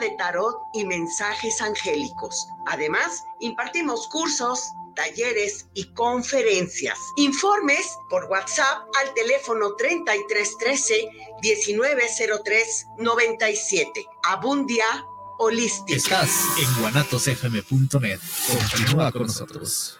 de tarot y mensajes angélicos. Además, impartimos cursos, talleres y conferencias. Informes por WhatsApp al teléfono 3313 1903 97. Abundia Holística. Estás en guanatosfm.net. Continúa con nosotros.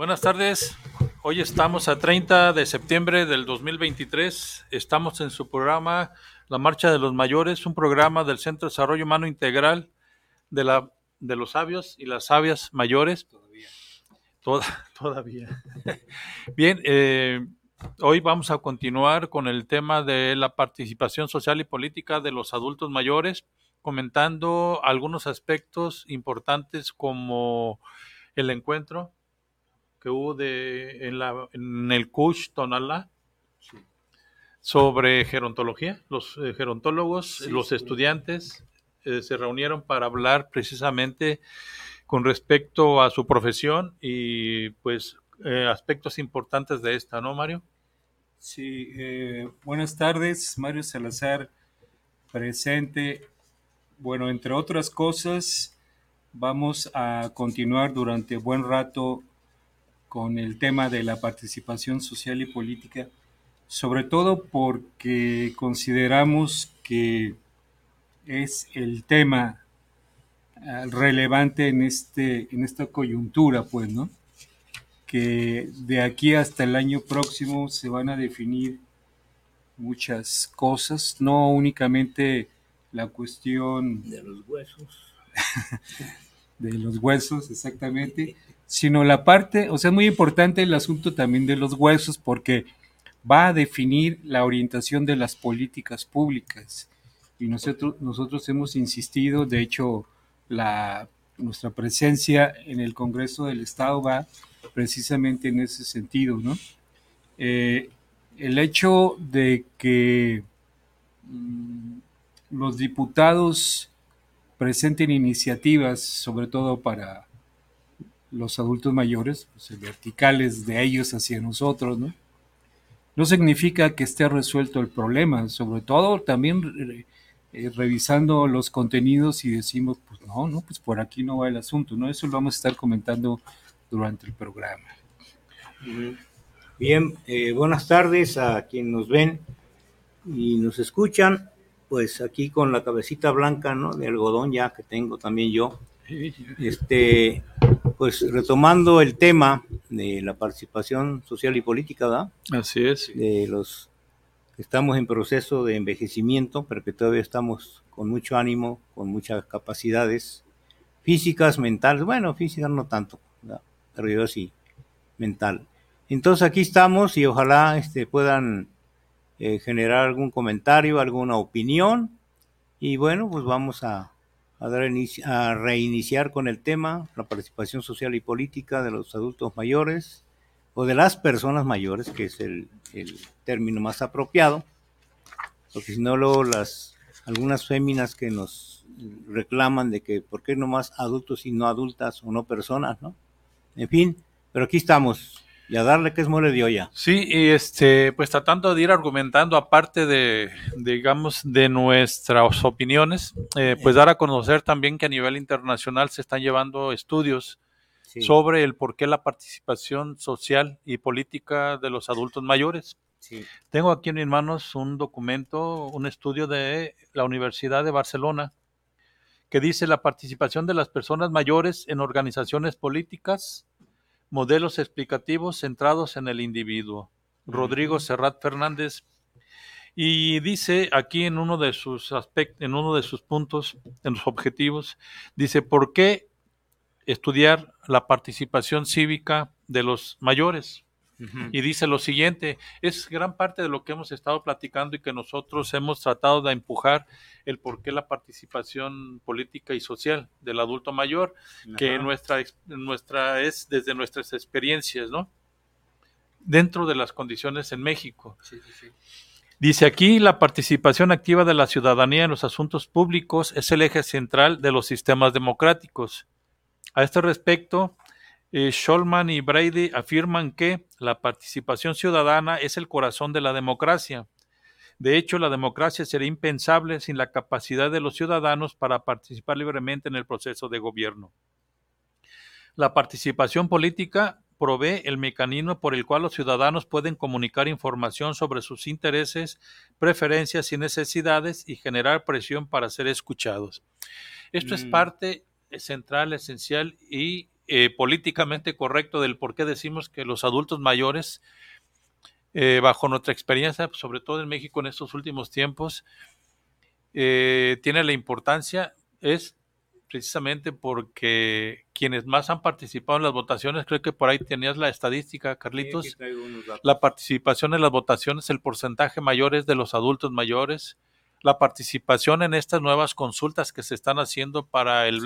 Buenas tardes. Hoy estamos a 30 de septiembre del 2023. Estamos en su programa La Marcha de los Mayores, un programa del Centro de Desarrollo Humano Integral de, la, de los sabios y las sabias mayores. Todavía. todavía. Bien, eh, hoy vamos a continuar con el tema de la participación social y política de los adultos mayores, comentando algunos aspectos importantes como el encuentro que hubo de, en, la, en el Kush Tonalá sobre gerontología. Los eh, gerontólogos, los estudiantes eh, se reunieron para hablar precisamente con respecto a su profesión y pues eh, aspectos importantes de esta, ¿no, Mario? Sí, buenas tardes, Mario Salazar presente. Bueno, entre otras cosas, vamos a continuar durante buen rato con el tema de la participación social y política, sobre todo porque consideramos que es el tema ah, relevante en, este, en esta coyuntura, pues, ¿no? Que de aquí hasta el año próximo se van a definir muchas cosas, no únicamente la cuestión de los huesos. de los huesos, exactamente, sino la parte, o sea, es muy importante el asunto también de los huesos porque va a definir la orientación de las políticas públicas. Y nosotros, nosotros hemos insistido, de hecho, la, nuestra presencia en el Congreso del Estado va precisamente en ese sentido, ¿no? Eh, el hecho de que mm, los diputados presenten iniciativas, sobre todo para los adultos mayores, pues, verticales de ellos hacia nosotros, ¿no? No significa que esté resuelto el problema, sobre todo también eh, revisando los contenidos y decimos, pues no, no, pues por aquí no va el asunto, ¿no? Eso lo vamos a estar comentando durante el programa. Bien, eh, buenas tardes a quienes nos ven y nos escuchan, pues aquí con la cabecita blanca, ¿no? De algodón ya que tengo también yo. Este, pues retomando el tema de la participación social y política, ¿verdad? Así es. De los que estamos en proceso de envejecimiento, pero que todavía estamos con mucho ánimo, con muchas capacidades físicas, mentales, bueno, físicas no tanto, pero yo sí, mental. Entonces aquí estamos y ojalá este, puedan eh, generar algún comentario, alguna opinión y bueno, pues vamos a, a, dar a reiniciar con el tema, la participación social y política de los adultos mayores o de las personas mayores, que es el, el término más apropiado, porque si no luego las algunas féminas que nos reclaman de que por qué no más adultos y no adultas o no personas, ¿no? En fin, pero aquí estamos y a darle que es mole de olla. Sí, y este, pues tratando de ir argumentando aparte de, digamos, de nuestras opiniones, eh, pues dar a conocer también que a nivel internacional se están llevando estudios sobre el por qué la participación social y política de los adultos mayores. Tengo aquí en mis manos un documento, un estudio de la Universidad de Barcelona que dice la participación de las personas mayores en organizaciones políticas modelos explicativos centrados en el individuo. Rodrigo Serrat Fernández. Y dice aquí en uno de sus aspectos, en uno de sus puntos, en los objetivos, dice, ¿por qué estudiar la participación cívica de los mayores? Y dice lo siguiente, es gran parte de lo que hemos estado platicando y que nosotros hemos tratado de empujar el por qué la participación política y social del adulto mayor, que nuestra, nuestra es desde nuestras experiencias, ¿no? Dentro de las condiciones en México. Dice aquí, la participación activa de la ciudadanía en los asuntos públicos es el eje central de los sistemas democráticos. A este respecto, eh, Scholman y Brady afirman que la participación ciudadana es el corazón de la democracia. De hecho, la democracia sería impensable sin la capacidad de los ciudadanos para participar libremente en el proceso de gobierno. La participación política provee el mecanismo por el cual los ciudadanos pueden comunicar información sobre sus intereses, preferencias y necesidades y generar presión para ser escuchados. Esto es mm. parte central, esencial y eh, políticamente correcto del por qué decimos que los adultos mayores, eh, bajo nuestra experiencia, sobre todo en México en estos últimos tiempos, eh, tiene la importancia, es precisamente porque quienes más han participado en las votaciones, creo que por ahí tenías la estadística, Carlitos, la participación en las votaciones, el porcentaje mayor es de los adultos mayores, la participación en estas nuevas consultas que se están haciendo para el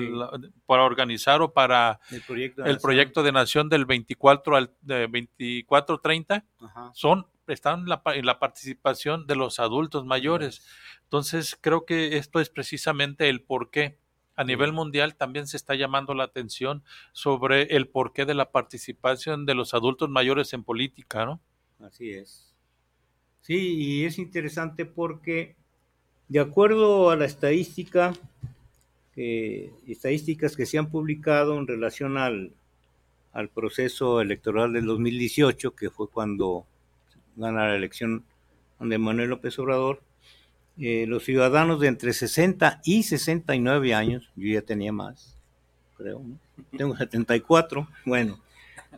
para organizar o para el proyecto de, el proyecto de nación del 24 al de 24 30 son están en la, en la, participación de los adultos mayores. Entonces, creo que esto es precisamente el por qué a nivel mundial también se está llamando la atención sobre el porqué de la participación de los adultos mayores en política, ¿no? Así es. Sí, y es interesante porque de acuerdo a la estadística, estadísticas que se han publicado en relación al, proceso electoral del 2018, que fue cuando gana la elección de Manuel López Obrador, eh, los ciudadanos de entre 60 y 69 años, yo ya tenía más, creo, tengo 74, bueno,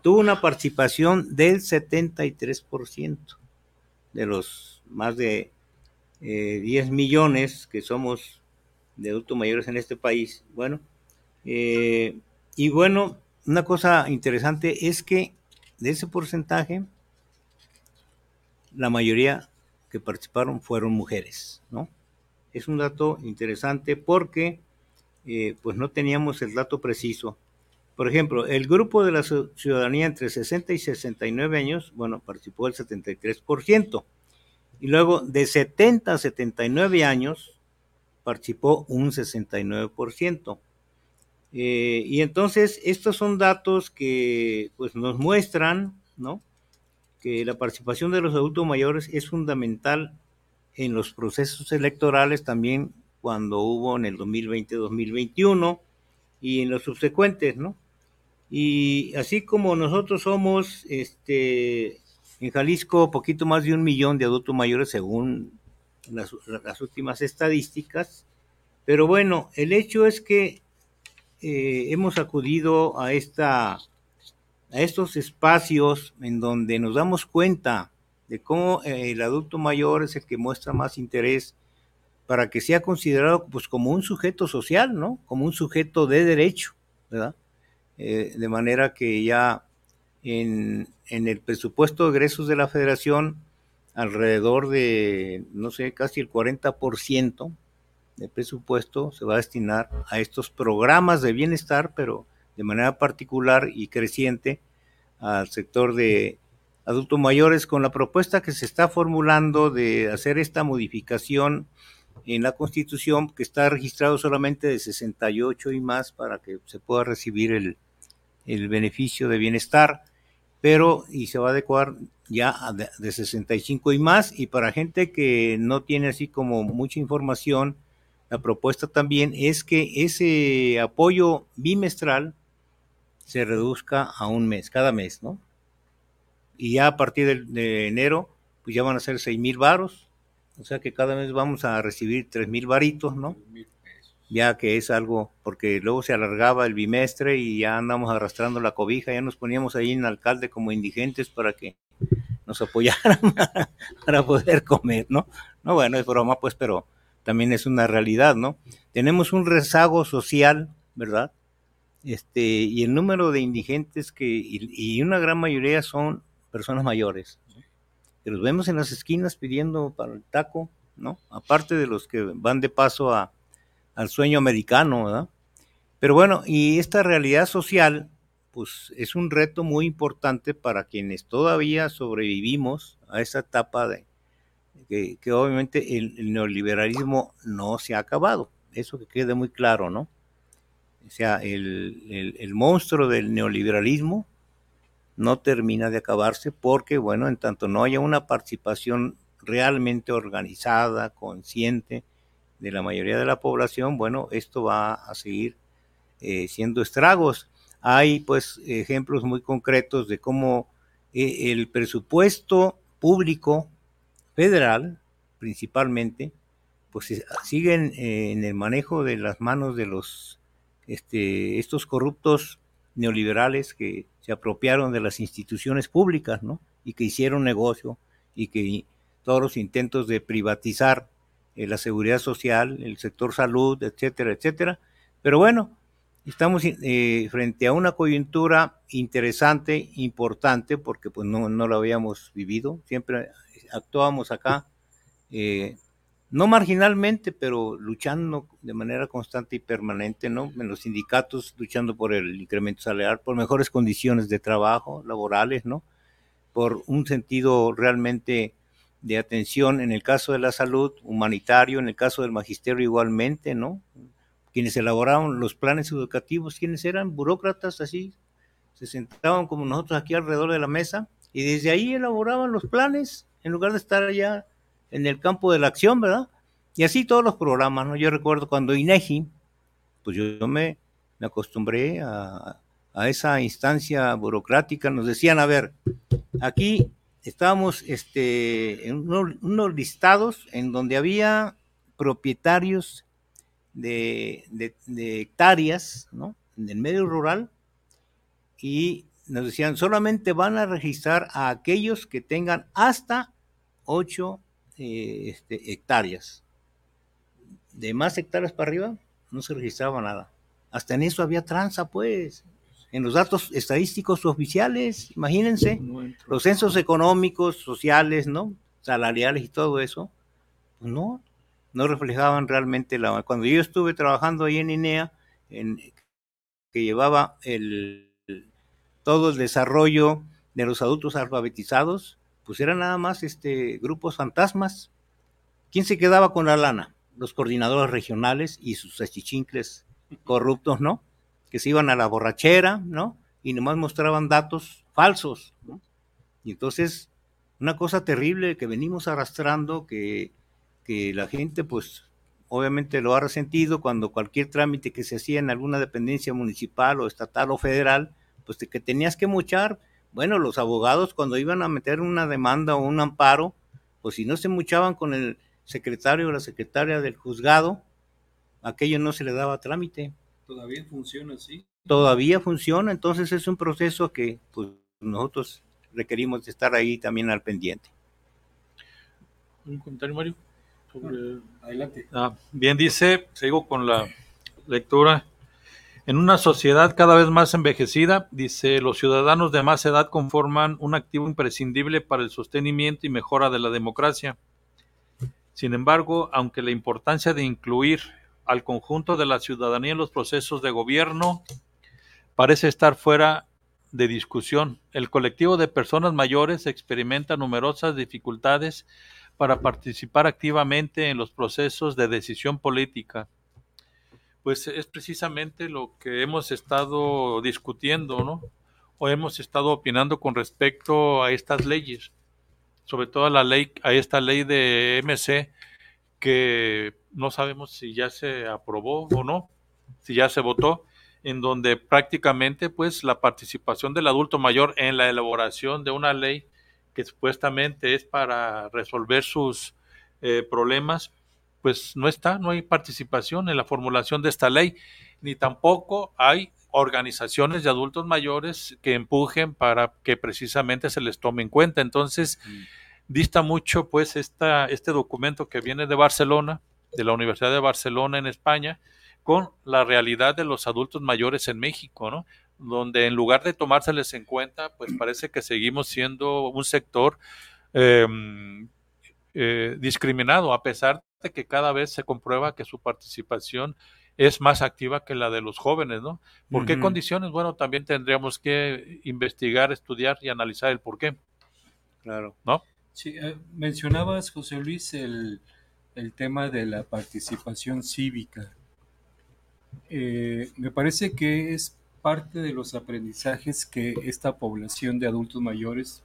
tuvo una participación del 73% de los más de 10 eh, millones que somos de adultos mayores en este país. Bueno, eh, y bueno, una cosa interesante es que de ese porcentaje, la mayoría que participaron fueron mujeres, ¿no? Es un dato interesante porque eh, pues no teníamos el dato preciso. Por ejemplo, el grupo de la ciudadanía entre 60 y 69 años, bueno, participó el 73%. Y luego de 70 a 79 años participó un 69%. Eh, y entonces estos son datos que pues, nos muestran ¿no? que la participación de los adultos mayores es fundamental en los procesos electorales también cuando hubo en el 2020-2021 y en los subsecuentes, ¿no? Y así como nosotros somos este, en Jalisco, poquito más de un millón de adultos mayores según las, últimas estadísticas. Pero bueno, el hecho es que eh, hemos acudido a, esta, a estos espacios en donde nos damos cuenta de cómo eh, el adulto mayor es el que muestra más interés para que sea considerado pues como un sujeto social, ¿no? Como un sujeto de derecho, ¿verdad? Eh, de manera que ya en, el presupuesto de egresos de la federación alrededor de, no sé, casi el 40% del presupuesto se va a destinar a estos programas de bienestar, pero de manera particular y creciente al sector de adultos mayores con la propuesta que se está formulando de hacer esta modificación en la Constitución que está registrado solamente de 68 y más para que se pueda recibir el, el beneficio de bienestar pero y se va a adecuar ya de, 65 y más y para gente que no tiene así como mucha información, la propuesta también es que ese apoyo bimestral se reduzca a un mes, cada mes, ¿no? Y ya a partir de, enero, pues ya van a ser 6 mil varos, o sea que cada mes vamos a recibir 3 mil varitos, ¿no? Ya que es algo, porque luego se alargaba el bimestre y ya andamos arrastrando la cobija, ya nos poníamos ahí en el alcalde como indigentes para que nos apoyaran para poder comer, ¿no? No, bueno, es broma, pues, pero también es una realidad, ¿no? Tenemos un rezago social, ¿verdad? Este, y el número de indigentes que, y, una gran mayoría son personas mayores, los vemos en las esquinas pidiendo para el taco, ¿no? Aparte de los que van de paso a, al sueño americano, ¿verdad? Pero bueno, y esta realidad social, pues es un reto muy importante para quienes todavía sobrevivimos a esa etapa de que, obviamente el, neoliberalismo no se ha acabado, eso que quede muy claro, ¿no? O sea, el, el monstruo del neoliberalismo no termina de acabarse porque, bueno, en tanto no haya una participación realmente organizada, consciente de la mayoría de la población, bueno, esto va a seguir eh, siendo estragos. Hay pues ejemplos muy concretos de cómo eh, el presupuesto público federal, principalmente, pues siguen eh, en el manejo de las manos de los este, estos corruptos neoliberales que se apropiaron de las instituciones públicas, ¿no? Y que hicieron negocio y que todos los intentos de privatizar la seguridad social, el sector salud, etcétera, etcétera. Pero bueno, estamos eh, frente a una coyuntura interesante, importante, porque pues no, no lo habíamos vivido, siempre actuábamos acá, eh, no marginalmente, pero luchando de manera constante y permanente, ¿no? En los sindicatos, luchando por el incremento salarial, por mejores condiciones de trabajo, laborales, ¿no? Por un sentido realmente de atención en el caso de la salud, humanitario, en el caso del magisterio igualmente, ¿no? quienes elaboraban los planes educativos, quienes eran burócratas así, se sentaban como nosotros aquí alrededor de la mesa y desde ahí elaboraban los planes en lugar de estar allá en el campo de la acción, ¿verdad? Y así todos los programas, ¿no? Yo recuerdo cuando INEGI, pues yo, me, acostumbré a, esa instancia burocrática, nos decían, a ver, aquí estábamos este, en unos listados en donde había propietarios de, hectáreas ¿no? en el medio rural y nos decían solamente van a registrar a aquellos que tengan hasta 8 eh, este, hectáreas. De más hectáreas para arriba no se registraba nada. Hasta en eso había tranza, pues. En los datos estadísticos oficiales, imagínense, los censos económicos, sociales, ¿no? Salariales y todo eso, pues no, no reflejaban realmente la... Cuando yo estuve trabajando ahí en INEA, en, que llevaba el, todo el desarrollo de los adultos alfabetizados, pues eran nada más este, grupos fantasmas. ¿Quién se quedaba con la lana? Los coordinadores regionales y sus achichincles corruptos, ¿no? Que se iban a la borrachera, ¿no? Y nomás mostraban datos falsos, ¿no? Y entonces, una cosa terrible que venimos arrastrando, que que la gente pues obviamente lo ha resentido cuando cualquier trámite que se hacía en alguna dependencia municipal o estatal o federal, pues que tenías que muchar, bueno, los abogados cuando iban a meter una demanda o un amparo, pues si no se muchaban con el secretario o la secretaria del juzgado, aquello no se le daba trámite. ¿Todavía funciona así? Todavía funciona, entonces es un proceso que pues, nosotros requerimos estar ahí también al pendiente. ¿Un comentario, Mario? Adelante. Ah, bien dice, sigo con la lectura. En una sociedad cada vez más envejecida, dice, los ciudadanos de más edad conforman un activo imprescindible para el sostenimiento y mejora de la democracia. Sin embargo, aunque la importancia de incluir al conjunto de la ciudadanía en los procesos de gobierno parece estar fuera de discusión, el colectivo de personas mayores experimenta numerosas dificultades para participar activamente en los procesos de decisión política. Pues es precisamente lo que hemos estado discutiendo, ¿no? O hemos estado opinando con respecto a estas leyes, sobre todo a la ley, a esta ley de MC, que no sabemos si ya se aprobó o no, si ya se votó, en donde prácticamente pues la participación del adulto mayor en la elaboración de una ley que supuestamente es para resolver sus eh, problemas, pues no está, no hay participación en la formulación de esta ley, ni tampoco hay organizaciones de adultos mayores que empujen para que precisamente se les tome en cuenta. Entonces, mm. Dista mucho pues esta, este documento que viene de Barcelona, de la Universidad de Barcelona en España, con la realidad de los adultos mayores en México, ¿no? donde en lugar de tomárseles en cuenta, pues parece que seguimos siendo un sector em, eh, discriminado, a pesar de que cada vez se comprueba que su participación es más activa que la de los jóvenes, ¿no? ¿Por qué condiciones? Bueno, también tendríamos que investigar, estudiar y analizar el por qué. Claro. ¿No? Sí, eh, mencionabas, José Luis, el, el, tema de la participación cívica. Eh, me parece que es parte de los aprendizajes que esta población de adultos mayores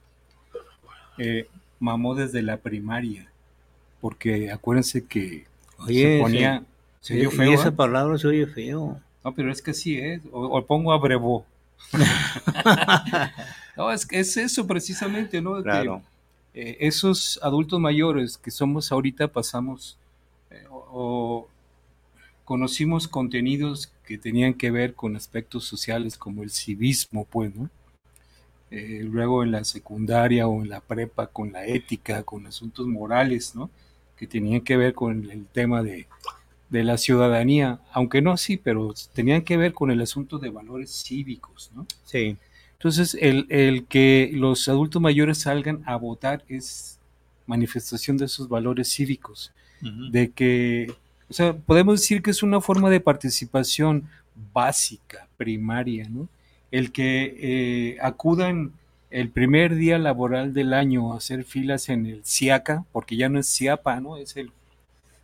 eh, mamó desde la primaria, porque acuérdense que se ponía... Se oye feo. Y esa ¿eh? palabra se oye feo. No, pero es que sí es. O, pongo abrevo. no, es que es eso precisamente, ¿no? Claro. Eh, esos adultos mayores que somos ahorita pasamos eh, o, conocimos contenidos que tenían que ver con aspectos sociales como el civismo, pues, ¿no? luego en la secundaria o en la prepa con la ética, con asuntos morales, ¿no? Que tenían que ver con el tema de de la ciudadanía, aunque no así, pero tenían que ver con el asunto de valores cívicos, ¿no? Sí. Entonces, el, el que los adultos mayores salgan a votar es manifestación de esos valores cívicos, de que, o sea, podemos decir que es una forma de participación básica, primaria, ¿no? El que eh, acudan el primer día laboral del año a hacer filas en el CIACA, porque ya no es CIAPA, ¿no? Es el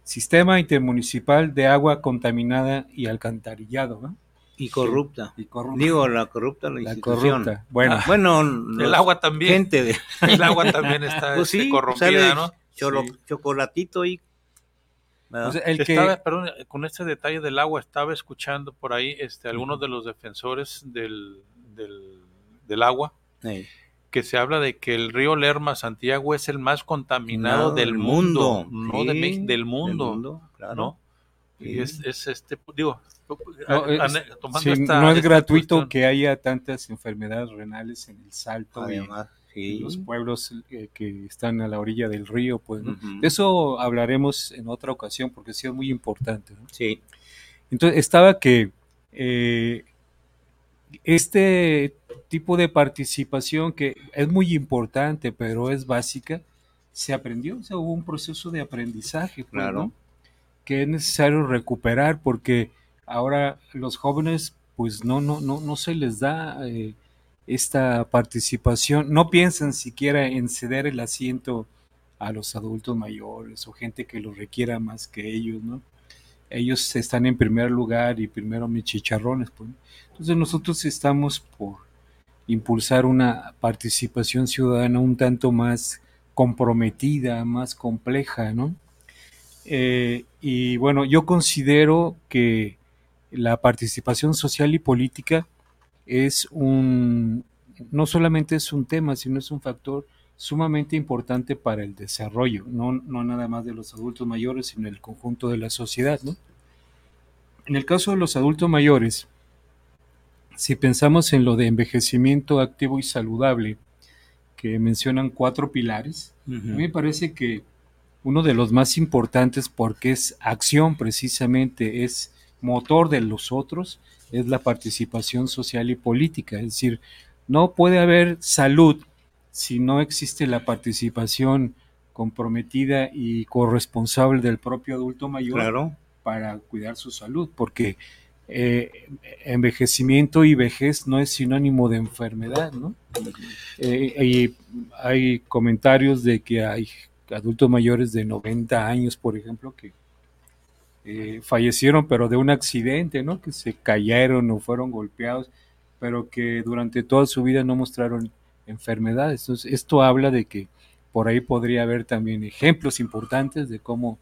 Sistema Intermunicipal de Agua Contaminada y Alcantarillado. Y corrupta. Y corrupta. Digo, la corrupta la, institución. Corrupta. Bueno, ah, bueno el agua también. Gente de... El agua también está pues este, corrompida, ¿no? Chocolatito y el que... perdón, con este detalle del agua, estaba escuchando por ahí este, algunos de los defensores del, del, del agua que se habla de que el río Lerma Santiago es el más contaminado del mundo, no de del mundo, ¿no? Y es, este, digo, no, es, no es gratuito que haya tantas enfermedades renales en el Salto Además, en los pueblos eh, que están a la orilla del río, pues de eso hablaremos en otra ocasión porque sí es muy importante. Sí. Entonces estaba que eh, este tipo de participación que es muy importante, pero es básica, se aprendió, o sea, hubo un proceso de aprendizaje, pues, claro. que es necesario recuperar porque ahora los jóvenes pues no, no, no, no se les da eh, esta participación, no piensan siquiera en ceder el asiento a los adultos mayores o gente que lo requiera más que ellos, ¿no? Ellos están en primer lugar y primero mis chicharrones, pues. Entonces nosotros estamos por impulsar una participación ciudadana un tanto más comprometida, más compleja, ¿no? Eh, y bueno, yo considero que la participación social y política es un, no solamente es un tema, sino es un factor sumamente importante para el desarrollo, no, no nada más de los adultos mayores, sino el conjunto de la sociedad, ¿no? En el caso de los adultos mayores, si pensamos en lo de envejecimiento activo y saludable, que mencionan cuatro pilares, a mí me parece que uno de los más importantes, porque es acción precisamente, es motor de los otros, es la participación social y política. Es decir, no puede haber salud si no existe la participación comprometida y corresponsable del propio adulto mayor para cuidar su salud, porque eh, envejecimiento y vejez no es sinónimo de enfermedad, ¿no? Eh, y hay comentarios de que hay adultos mayores de 90 años, por ejemplo, que eh, fallecieron, pero de un accidente, ¿no? Que se cayeron o fueron golpeados, pero que durante toda su vida no mostraron enfermedades. Entonces, esto habla de que por ahí podría haber también ejemplos importantes de cómo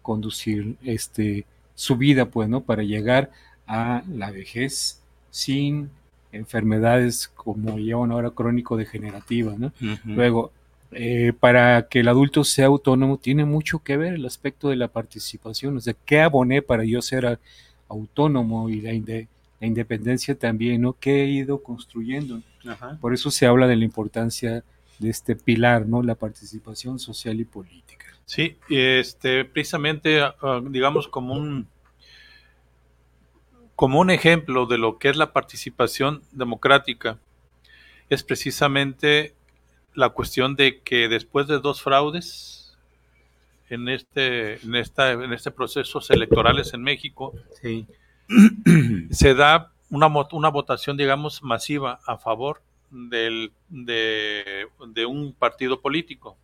conducir este su vida, pues, ¿no? Para llegar a la vejez sin enfermedades como llevan ahora crónico-degenerativas. ¿no? Luego, eh, para que el adulto sea autónomo, tiene mucho que ver el aspecto de la participación, o sea, ¿qué aboné para yo ser autónomo y la, independencia también, ¿no? ¿Qué he ido construyendo? Por eso se habla de la importancia de este pilar, ¿no? La participación social y política. Sí, este, precisamente, ah, digamos, como un como un ejemplo de lo que es la participación democrática, es precisamente la cuestión de que después de dos fraudes en este, en esta, en este procesos electorales en México, se da una, una votación, digamos, masiva a favor del, de, un partido político.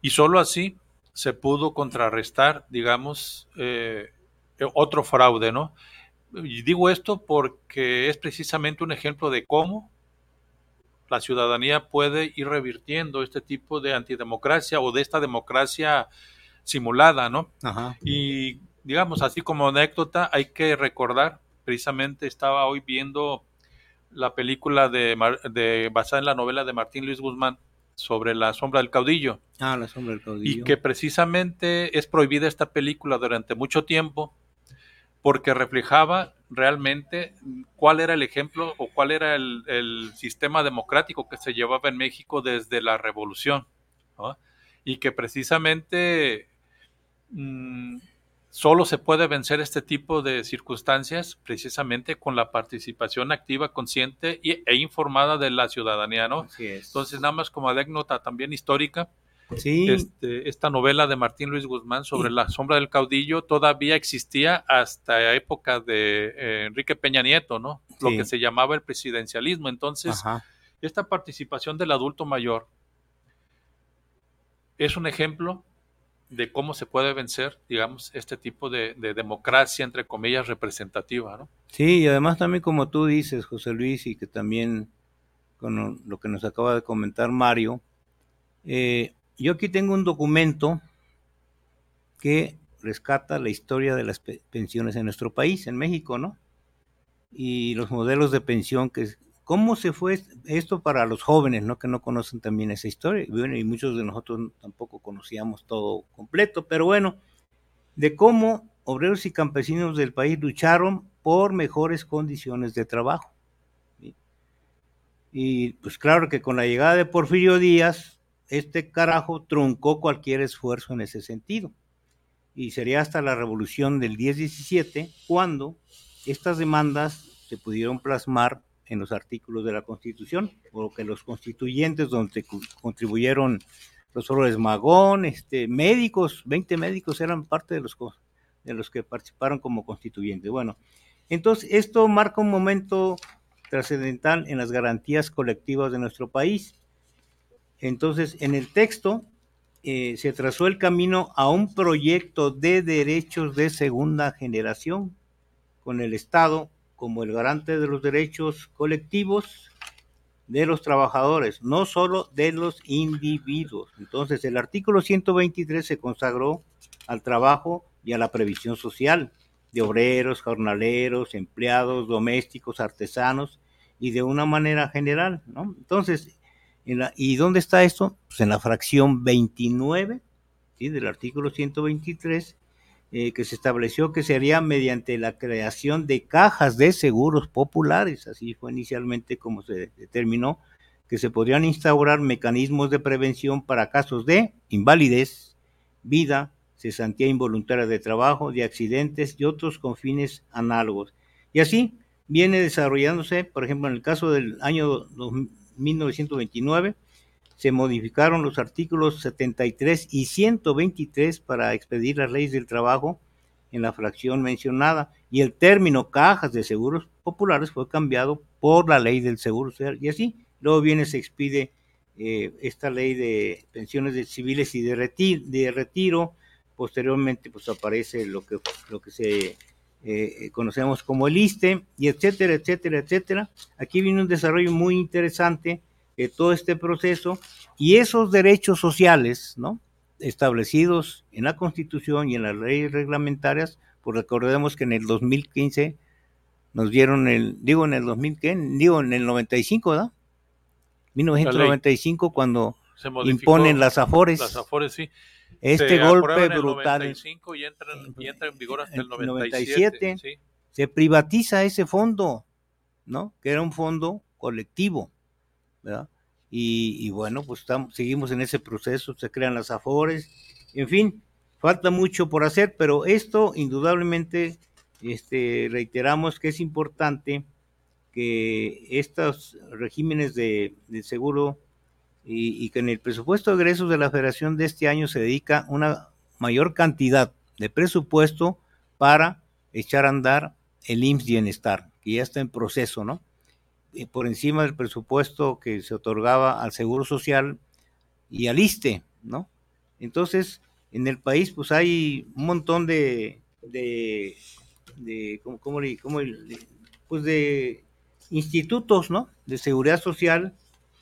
Y solo así se pudo contrarrestar, digamos, eh, otro fraude, ¿no? Y digo esto porque es precisamente un ejemplo de cómo la ciudadanía puede ir revirtiendo este tipo de antidemocracia o de esta democracia simulada, ¿no? Y digamos, así como anécdota, hay que recordar, precisamente estaba hoy viendo la película de, de basada en la novela de Martín Luis Guzmán sobre la sombra del caudillo. Ah, la sombra del caudillo. Y que precisamente es prohibida esta película durante mucho tiempo porque reflejaba realmente cuál era el ejemplo o cuál era el, sistema democrático que se llevaba en México desde la revolución. Y que precisamente mm, solo se puede vencer este tipo de circunstancias precisamente con la participación activa, consciente e informada de la ciudadanía. ¿no? Entonces, nada más como anécdota también histórica, este, esta novela de Martín Luis Guzmán sobre la sombra del caudillo todavía existía hasta la época de eh, Enrique Peña Nieto, ¿no? Lo que se llamaba el presidencialismo. Entonces, esta participación del adulto mayor es un ejemplo de cómo se puede vencer, digamos, este tipo de, democracia, entre comillas, representativa, ¿no? Sí, y además también como tú dices, José Luis, y que también con lo que nos acaba de comentar Mario, eh, yo aquí tengo un documento que rescata la historia de las pensiones en nuestro país, en México, ¿no? Y los modelos de pensión que cómo se fue esto para los jóvenes, ¿no? Que no conocen también esa historia. Bueno, y muchos de nosotros tampoco conocíamos todo completo, pero bueno, de cómo obreros y campesinos del país lucharon por mejores condiciones de trabajo. Y pues claro que con la llegada de Porfirio Díaz, este carajo truncó cualquier esfuerzo en ese sentido. Y sería hasta la revolución del 10-17 cuando estas demandas se pudieron plasmar en los artículos de la Constitución, porque los constituyentes donde contribuyeron los Flores Magón, este, médicos, 20 médicos eran parte de los, de los que participaron como constituyentes. Bueno, entonces esto marca un momento trascendental en las garantías colectivas de nuestro país entonces, en el texto eh, se trazó el camino a un proyecto de derechos de segunda generación, con el Estado como el garante de los derechos colectivos de los trabajadores, no solo de los individuos. Entonces, el artículo 123 se consagró al trabajo y a la previsión social de obreros, jornaleros, empleados, domésticos, artesanos y de una manera general, ¿no? Entonces, ¿Y dónde está esto? Pues en la fracción 29 del artículo 123, eh, que se estableció que se haría mediante la creación de cajas de seguros populares, así fue inicialmente como se determinó, que se podrían instaurar mecanismos de prevención para casos de invalidez, vida, cesantía involuntaria de trabajo, de accidentes y otros con fines análogos. Y así viene desarrollándose, por ejemplo, en el caso del año 1929 se modificaron los artículos 73 y 123 para expedir las leyes del trabajo en la fracción mencionada. Y el término cajas de seguros populares fue cambiado por la ley del seguro social. Y así luego viene se expide eh, esta ley de pensiones de civiles y de retiro, de retiro. Posteriormente pues aparece lo que lo que se eh, conocemos como el ISTE, y etcétera, etcétera, etcétera. Aquí viene un desarrollo muy interesante de todo este proceso y esos derechos sociales, ¿no? Establecidos en la Constitución y en las leyes reglamentarias, pues recordemos que en el 2015 nos dieron el, digo en el 2000, ¿qué? Digo en el 95, ¿verdad? 1995 cuando imponen las AFORES. Las AFORES, sí este golpe brutal. y entra, en vigor hasta el 97. Se privatiza ese fondo, ¿no? Que era un fondo colectivo, ¿verdad? Y, bueno, pues estamos, seguimos en ese proceso, se crean las afores, en fin, falta mucho por hacer, pero esto indudablemente este, reiteramos que es importante que estos regímenes de, seguro y, que en el presupuesto de egresos de la federación de este año se dedica una mayor cantidad de presupuesto para echar a andar el IMSS Bienestar, que ya está en proceso, ¿no? Y por encima del presupuesto que se otorgaba al Seguro Social y al ISTE, ¿no? Entonces, en el país, pues hay un montón de, de, de ¿cómo, cómo, cómo, pues de institutos, ¿no? De seguridad social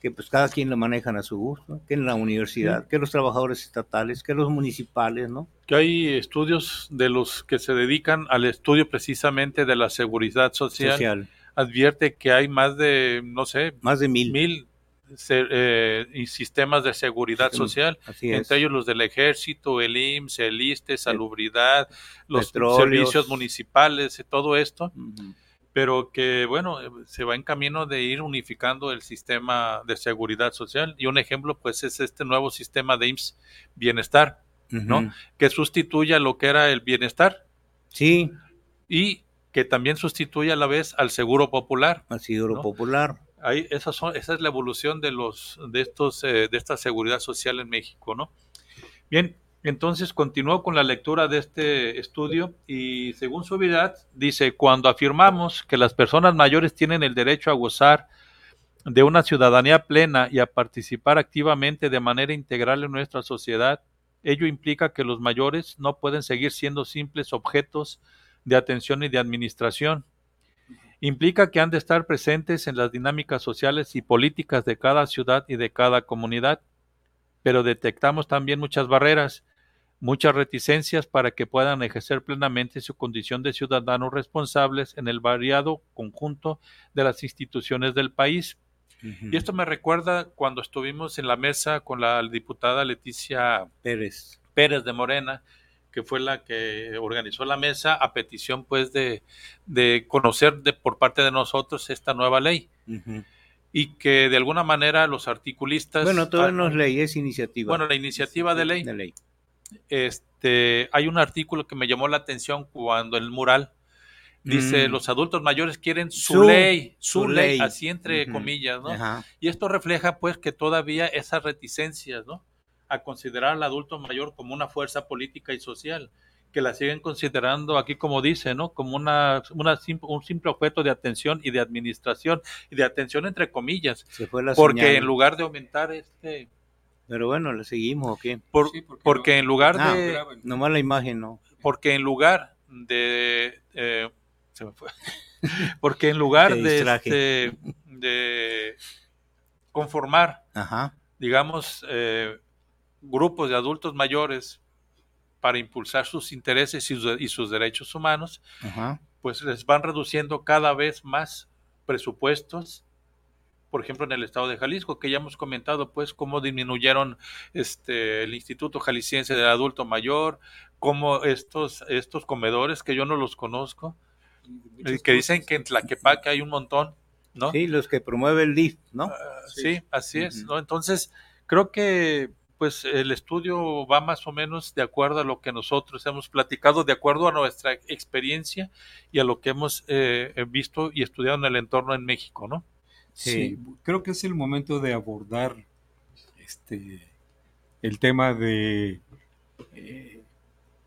que pues cada quien lo manejan a su gusto, que en la universidad, que los trabajadores estatales, que los municipales, ¿no? Que hay estudios de los que se dedican al estudio precisamente de la seguridad social. Advierte que hay más de, no sé, más de mil, mil eh, sistemas de seguridad social, entre ellos los del ejército, el IMSS, el ISTE, salubridad, los servicios municipales, todo esto pero que bueno, se va en camino de ir unificando el sistema de seguridad social y un ejemplo pues es este nuevo sistema de IMSS Bienestar, ¿no? Que sustituye a lo que era el bienestar. Sí. Y que también sustituye a la vez al Seguro Popular. Al Seguro Popular. Ahí, esas son, esa es la evolución de los de estos eh, de esta seguridad social en México, ¿no? Bien, entonces continuó con la lectura de este estudio y según su vida dice, cuando afirmamos que las personas mayores tienen el derecho a gozar de una ciudadanía plena y a participar activamente de manera integral en nuestra sociedad, ello implica que los mayores no pueden seguir siendo simples objetos de atención y de administración. Implica que han de estar presentes en las dinámicas sociales y políticas de cada ciudad y de cada comunidad, pero detectamos también muchas barreras muchas reticencias para que puedan ejercer plenamente su condición de ciudadanos responsables en el variado conjunto de las instituciones del país. Y esto me recuerda cuando estuvimos en la mesa con la diputada Leticia Pérez, Pérez de Morena, que fue la que organizó la mesa a petición pues de, de conocer de, por parte de nosotros esta nueva ley. Y que de alguna manera los articulistas... Bueno, todo no es ley, es iniciativa. Bueno, la iniciativa de ley. De ley este, hay un artículo que me llamó la atención cuando el mural dice, mm. los adultos mayores quieren su, ley, su, ley, así entre comillas, ¿no? Y esto refleja pues que todavía esas reticencias, ¿no? A considerar al adulto mayor como una fuerza política y social, que la siguen considerando aquí como dice, ¿no? Como una, una un simple objeto de atención y de administración y de atención entre comillas, porque en lugar de aumentar este pero bueno, ¿le seguimos o qué? porque, en lugar ah, de... Nomás la imagen, ¿no? Porque en lugar de... Eh, se me fue. porque en lugar de, este, de conformar, digamos, eh, grupos de adultos mayores para impulsar sus intereses y sus, derechos humanos, pues les van reduciendo cada vez más presupuestos por ejemplo, en el estado de Jalisco, que ya hemos comentado, pues, cómo disminuyeron este, el Instituto Jalisciense del Adulto Mayor, cómo estos, estos comedores, que yo no los conozco, eh, que dicen que en Tlaquepaque hay un montón, ¿no? Sí, los que promueve el DIF, ¿no? Ah, sí. así es, ¿no? Entonces, creo que pues el estudio va más o menos de acuerdo a lo que nosotros hemos platicado, de acuerdo a nuestra experiencia y a lo que hemos eh, visto y estudiado en el entorno en México, ¿no? Sí, creo que es el momento de abordar este el tema de eh,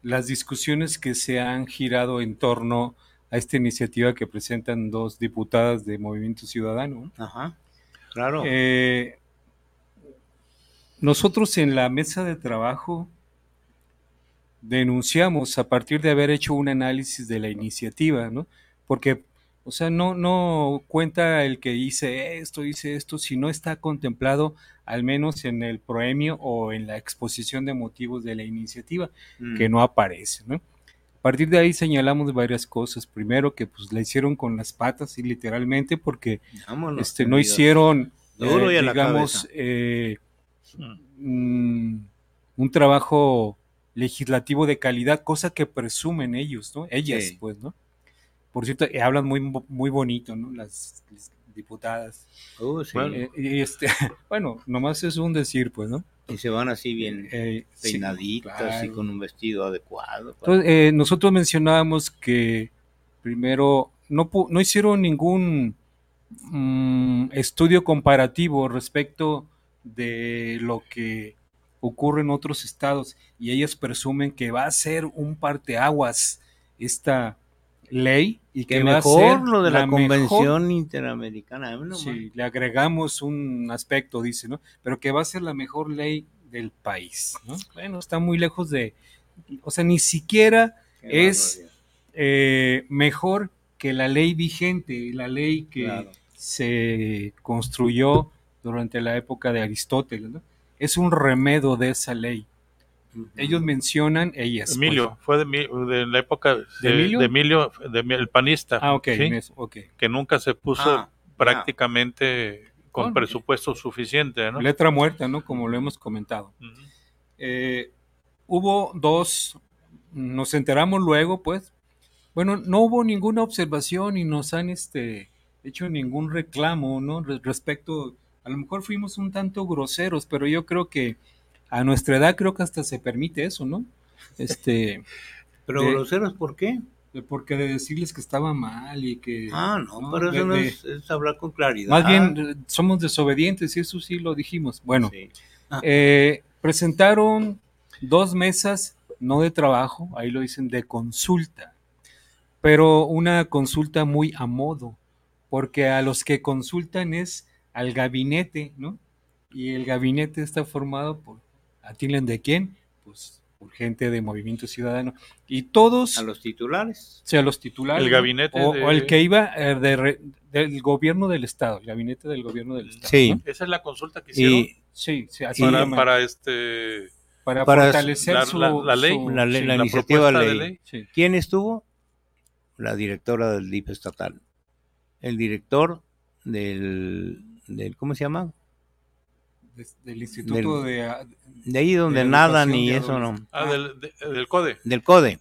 las discusiones que se han girado en torno a esta iniciativa que presentan dos diputadas de Movimiento Ciudadano. Ajá, claro. Eh, nosotros en la mesa de trabajo denunciamos a partir de haber hecho un análisis de la iniciativa, ¿no? Porque o sea, no, no cuenta el que hice esto, hice esto, si no está contemplado al menos en el proemio o en la exposición de motivos de la iniciativa, que mm. no aparece, ¿no? A partir de ahí señalamos varias cosas. Primero que pues la hicieron con las patas y literalmente porque este, no hicieron, eh, digamos, eh, mm, un trabajo legislativo de calidad, cosa que presumen ellos, ¿no? Ellas, pues, ¿no? Por cierto, eh, hablan muy, muy bonito, ¿no? Las, diputadas. Uh, sí. bueno, eh, y este, bueno, nomás es un decir, pues, ¿no? Y se van así bien eh, peinaditas y con un vestido adecuado. Entonces, nosotros mencionábamos que primero no, no hicieron ningún mm, estudio comparativo respecto de lo que ocurre en otros estados y ellos presumen que va a ser un parteaguas esta ley y que, Que va a ser mejor lo de la, mejor- Convención Interamericana. no Sí, le agregamos un aspecto, dice, ¿no? Pero que va a ser la mejor ley del país, ¿no? Bueno, está muy lejos de, o sea, ni siquiera Qué es eh, mejor que la ley vigente, la ley que Claro. se construyó durante la época de Aristóteles, ¿no? Es un remedo de esa ley. Ellos mencionan, ellas. Emilio, fue de, mi- de la época de, ¿De Emilio? de Emilio, el panista, Ah, ok, ¿sí? ok. que nunca se puso Ah, prácticamente con Bueno, presupuesto suficiente, ¿no? Letra muerta, ¿no? Como lo hemos comentado. Eh, hubo dos, nos enteramos luego, pues, bueno, no hubo ninguna observación y nos han este, hecho ningún reclamo, ¿no? Re- respecto, a lo mejor fuimos un tanto groseros, pero yo creo que a nuestra edad creo que hasta se permite eso, ¿no? Este, Pero de- groseros, ¿por qué? de- porque de decirles que estaba mal y que... Ah, no, ¿no? pero De- eso no es, es hablar con claridad. Más bien, eh, somos desobedientes y eso sí lo dijimos. Bueno, Sí. Eh, presentaron dos mesas, no de trabajo, ahí lo dicen de consulta, pero una consulta muy a modo, porque a los que consultan es al gabinete, ¿no? Y el gabinete está formado por, ¿atienden de quién? Pues por gente de Movimiento Ciudadano. Y todos, A los titulares. o sea, los titulares. El gabinete O, de- o el que iba eh, de re- del gobierno del Estado, el gabinete del gobierno del Estado. Sí. ¿no? Esa es la consulta que hicieron Y Sí, sí, así para, se llama. para este para, para fortalecer la- su, la- la ley, su- la, ley- sí, la la iniciativa de ley. ley. sí. ¿Quién estuvo? La directora del DIP estatal. El director del, del ¿cómo se llama? Des- del Instituto de, ah, De ahí donde De nada educación ni de eso no. Ah, del, de- del CODE. Del CODE.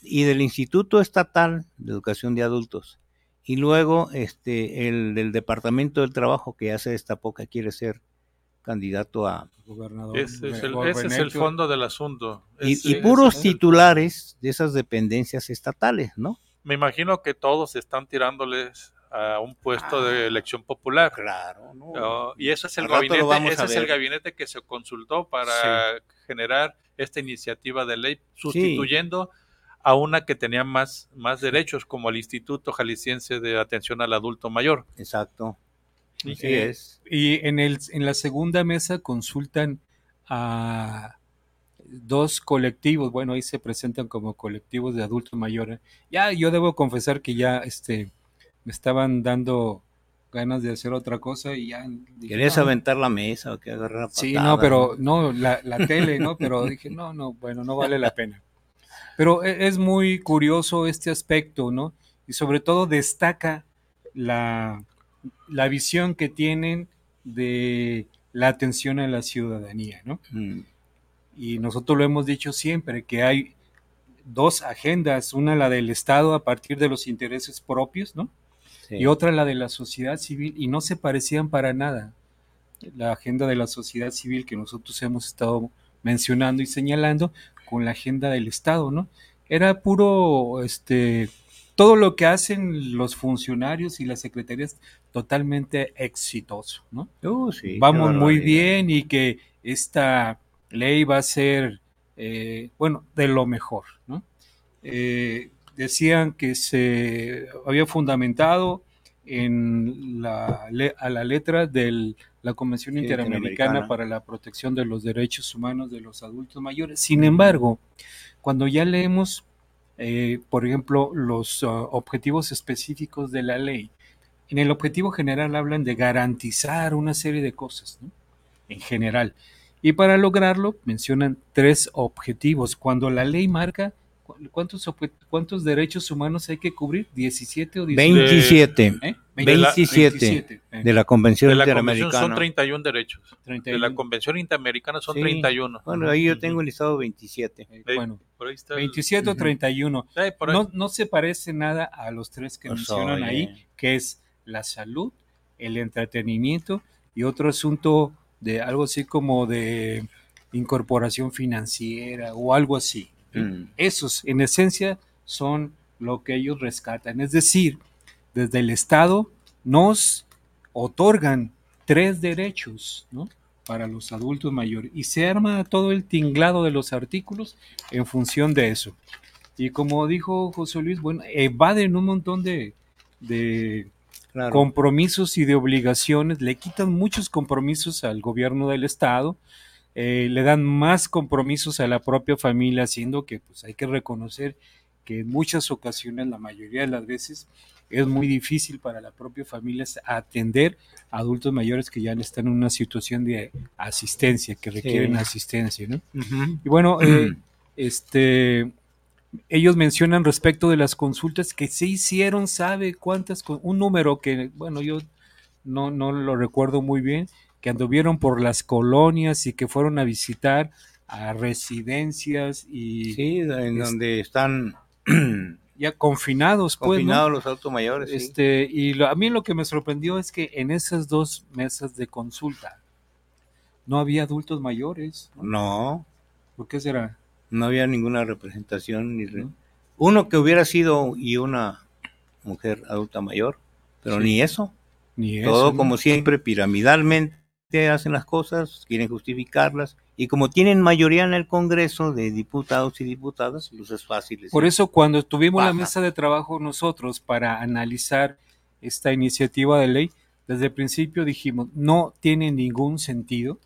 y del Instituto Estatal de Educación de Adultos. Y luego este el del Departamento del Trabajo que ya se destapó que quiere ser candidato a gobernador. Ese es, el, ese es el fondo del asunto. y, Ese- y puros es titulares de esas dependencias estatales, ¿no? Me imagino que todos están tirándoles a un puesto Ah. de elección popular. Claro, ¿no? Oh, y ese es el gabinete, vamos ese a es el gabinete que se consultó para generar esta iniciativa de ley, sustituyendo a una que tenía más, más derechos, como el Instituto Jalisciense de Atención al Adulto Mayor. Exacto. Y Así que- es. Y en, el, en la segunda mesa consultan a dos colectivos, bueno, ahí se presentan como colectivos de adultos mayores. Ya, yo debo confesar que ya este, me estaban dando ganas de hacer otra cosa y ya... dije, ¿Querés no, aventar la mesa o que agarrar Sí, no, pero no, la, la tele, ¿no? Pero dije, no, no, bueno, no vale la pena. Pero e- es muy curioso este aspecto, ¿no? Y sobre todo destaca la, la visión que tienen de la atención a la ciudadanía, ¿no? Mm, Y nosotros lo hemos dicho siempre, que hay dos agendas, una la del Estado a partir de los intereses propios, ¿no? Sí. y otra la de la sociedad civil, y no se parecían para nada. La agenda de la sociedad civil que nosotros hemos estado mencionando y señalando con la agenda del Estado, ¿no? Era puro, este, todo lo que hacen los funcionarios y las secretarías totalmente exitoso, ¿no? Uh, sí, Vamos muy bien y que esta ley va a ser, eh, bueno, de lo mejor, ¿no? Eh, decían que se había fundamentado en la, a la letra de la Convención Interamericana para la Protección de los Derechos Humanos de los Adultos Mayores. Sin embargo, cuando ya leemos, eh, por ejemplo, los ah, objetivos específicos de la ley, en el objetivo general hablan de garantizar una serie de cosas, ¿no? en general. Y para lograrlo mencionan tres objetivos. Cuando la ley marca cuántos, cuántos derechos humanos hay que cubrir, 17 o 18. 27 ¿Eh? De la- 27 eh, de la Convención De la Convención Interamericana. son 31 derechos. De 31. la Convención Interamericana son Sí. 31. Bueno, ahí yo tengo listado 27. Eh, bueno, Por ahí está el- 27 o Ujú. 31. Eh, por ahí. No, no se parece nada a los tres que Pues, mencionan oye. ahí, que es la salud, el entretenimiento y otro asunto de algo así como de incorporación financiera o algo así. Mm. Esos, en esencia, son lo que ellos rescatan. Es decir, desde el Estado nos otorgan tres derechos ¿no? para los adultos mayores y se arma todo el tinglado de los artículos en función de eso. Y como dijo José Luis, bueno, evaden un montón de, de compromisos y de obligaciones, le quitan muchos compromisos al gobierno del Estado, eh, le dan más compromisos a la propia familia, haciendo que pues hay que reconocer que en muchas ocasiones, la mayoría de las veces, es muy difícil para la propia familia atender a adultos mayores que ya están en una situación de asistencia, que requieren asistencia, ¿no? Y bueno, eh, este, ellos mencionan respecto de las consultas que se hicieron, sabe cuántas, un número que, bueno, yo no, no lo recuerdo muy bien, que anduvieron por las colonias y que fueron a visitar a residencias y... Sí, en donde están ya confinados, pues, confinados los autos mayores. Este, Y a mí lo que me sorprendió es que en esas dos mesas de consulta no había adultos mayores. No. ¿Por qué será? No había ninguna representación. Ni Uno que hubiera sido y una mujer adulta mayor, pero ni eso. Ni Todo como siempre, piramidalmente hacen las cosas, quieren justificarlas, y como tienen mayoría en el Congreso de diputados y diputadas, pues es fácil. Por eso cuando tuvimos la mesa de trabajo nosotros para analizar esta iniciativa de ley, desde el principio dijimos, no tiene ningún sentido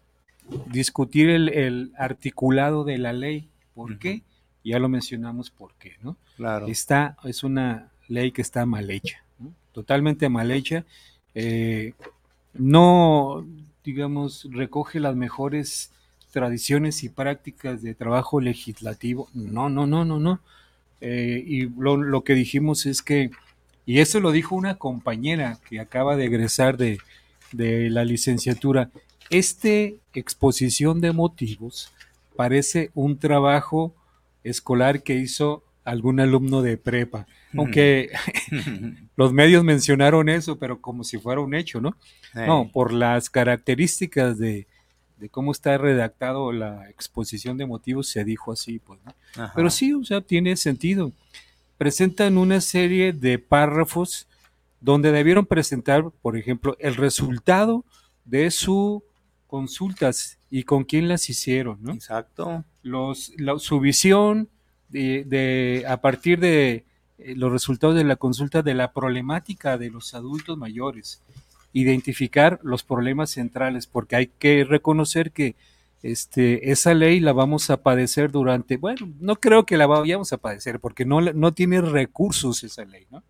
discutir el, articulado de la ley. ¿Por qué? Ya lo mencionamos por qué, ¿no? Claro. Está, es una ley que está mal hecha, totalmente mal hecha. Eh, no, digamos, recoge las mejores tradiciones y prácticas de trabajo legislativo. No, no, no, no, no. Eh, y lo, que dijimos es que, y eso lo dijo una compañera que acaba de egresar de, de la licenciatura, este exposición de motivos parece un trabajo escolar que hizo algún alumno de prepa. Aunque los medios mencionaron eso, pero como si fuera un hecho, ¿no? No, por las características de, de cómo está redactado la exposición de motivos, se dijo así, pues, ¿no? Pero sí, o sea, tiene sentido. Presentan una serie de párrafos donde debieron presentar, por ejemplo, el resultado de sus consultas y con quién las hicieron, ¿no? Exacto. Los, su visión de, a partir de eh, los resultados de la consulta de la problemática de los adultos mayores identificar los problemas centrales, porque hay que reconocer que este, esa ley la vamos a padecer durante, bueno, no creo que la vayamos a padecer, porque no, no tiene recursos esa ley, ¿no?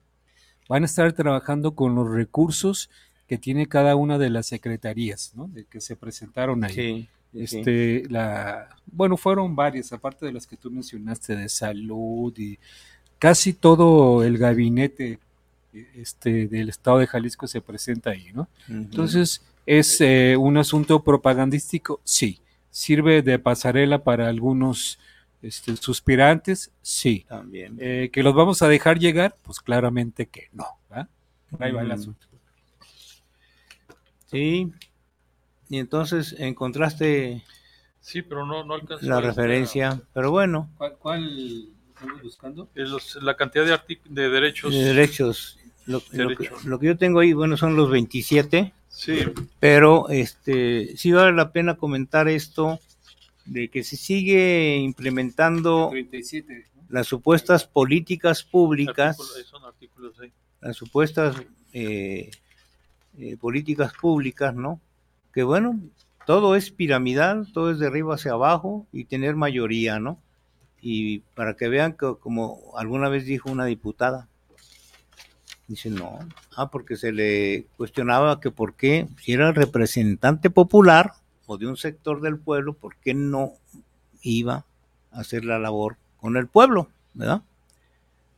Van a estar trabajando con los recursos que tiene cada una de las secretarías, ¿no? De que se presentaron ahí. Este, la, bueno, fueron varias, aparte de las que tú mencionaste de salud y casi todo el gabinete este, del estado de Jalisco se presenta ahí, ¿no? Entonces, ¿es eh, un asunto propagandístico? Sí. ¿Sirve de pasarela para algunos este, suspirantes? Sí. También. Eh, ¿Que los vamos a dejar llegar? Pues claramente que no. Ahí va el asunto. Sí. Y entonces encontraste sí, pero no, no la referencia. Pero bueno. ¿Cuál, estamos buscando? Es la cantidad de, de derechos. De derechos. Lo, que, yo tengo ahí, bueno, son los 27. Sí. Pero este, sí vale la pena comentar esto de que se sigue implementando las supuestas políticas públicas, las supuestas eh, eh, políticas públicas, ¿no? Que bueno, todo es piramidal, todo es de arriba hacia abajo y tener mayoría, ¿no? Y para que vean que, como alguna vez dijo una diputada, Dice, no. Ah, porque se le cuestionaba que por qué, si era representante popular o de un sector del pueblo, ¿por qué no iba a hacer la labor con el pueblo? ¿Verdad?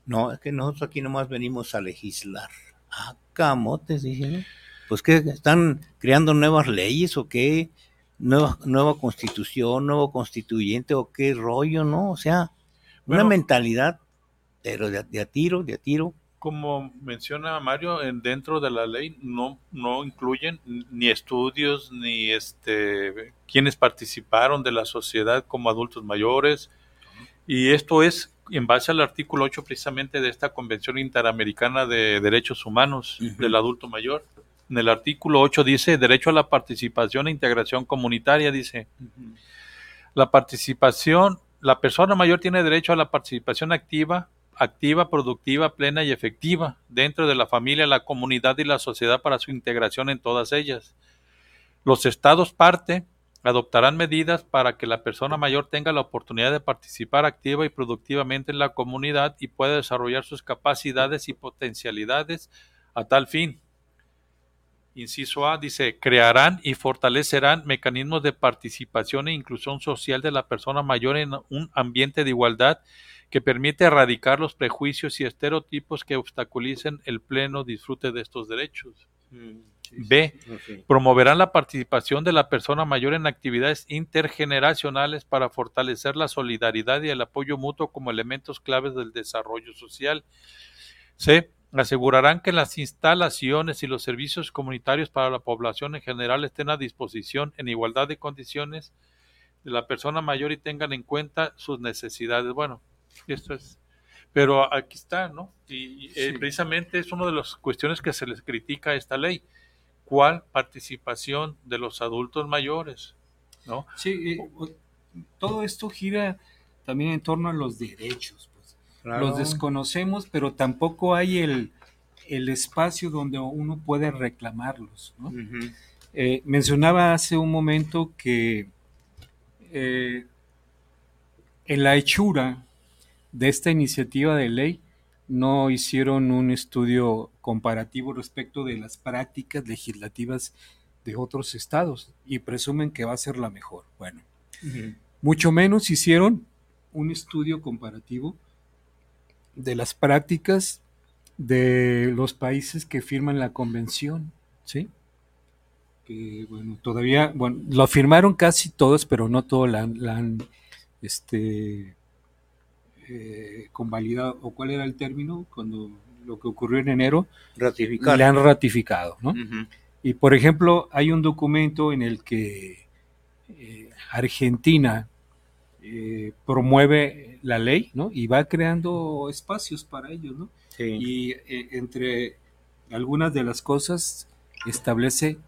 No, es que nosotros aquí nomás venimos a legislar. Ah, camotes, dije. Pues que están creando nuevas leyes o qué, nueva, nueva constitución, nuevo constituyente o qué rollo, ¿no? O sea, una mentalidad, pero de, de a tiro, de a tiro, como menciona Mario, dentro de la ley no, no incluyen ni estudios ni este quienes participaron de la sociedad como adultos mayores. Y esto es en base al artículo 8 precisamente de esta Convención Interamericana de Derechos Humanos del Adulto Mayor. En el artículo 8 dice derecho a la participación e integración comunitaria, dice. La participación, la persona mayor tiene derecho a la participación activa, activa, productiva, plena y efectiva dentro de la familia, la comunidad y la sociedad para su integración en todas ellas. Los estados parte adoptarán medidas para que la persona mayor tenga la oportunidad de participar activa y productivamente en la comunidad y pueda desarrollar sus capacidades y potencialidades a tal fin. Inciso A dice, crearán y fortalecerán mecanismos de participación e inclusión social de la persona mayor en un ambiente de igualdad que permite erradicar los prejuicios y estereotipos que obstaculicen el pleno disfrute de estos derechos. Mm. B. Promoverán la participación de la persona mayor en actividades intergeneracionales para fortalecer la solidaridad y el apoyo mutuo como elementos claves del desarrollo social. C. Asegurarán que las instalaciones y los servicios comunitarios para la población en general estén a disposición en igualdad de condiciones de la persona mayor y tengan en cuenta sus necesidades. Bueno, esto es pero aquí está, ¿no? Y, eh, precisamente es una de las cuestiones que se les critica a esta ley cuál participación de los adultos mayores, ¿no? Sí, todo esto gira también en torno a los derechos. Los desconocemos, pero tampoco hay el, espacio donde uno puede reclamarlos. ¿no? Eh, mencionaba hace un momento que eh, en la hechura de esta iniciativa de ley no hicieron un estudio comparativo respecto de las prácticas legislativas de otros estados y presumen que va a ser la mejor. Bueno, mucho menos hicieron un estudio comparativo de las prácticas de los países que firman la convención, ¿sí? Que, bueno, todavía, bueno, lo firmaron casi todos, pero no todos la, la han, este, eh, convalidado, o cuál era el término cuando lo que ocurrió en enero, Ratificar. le han ratificado. ¿no? Y por ejemplo, hay un documento en el que eh, Argentina eh, promueve la ley ¿no? y va creando espacios para ellos. ¿no? Y eh, entre algunas de las cosas establece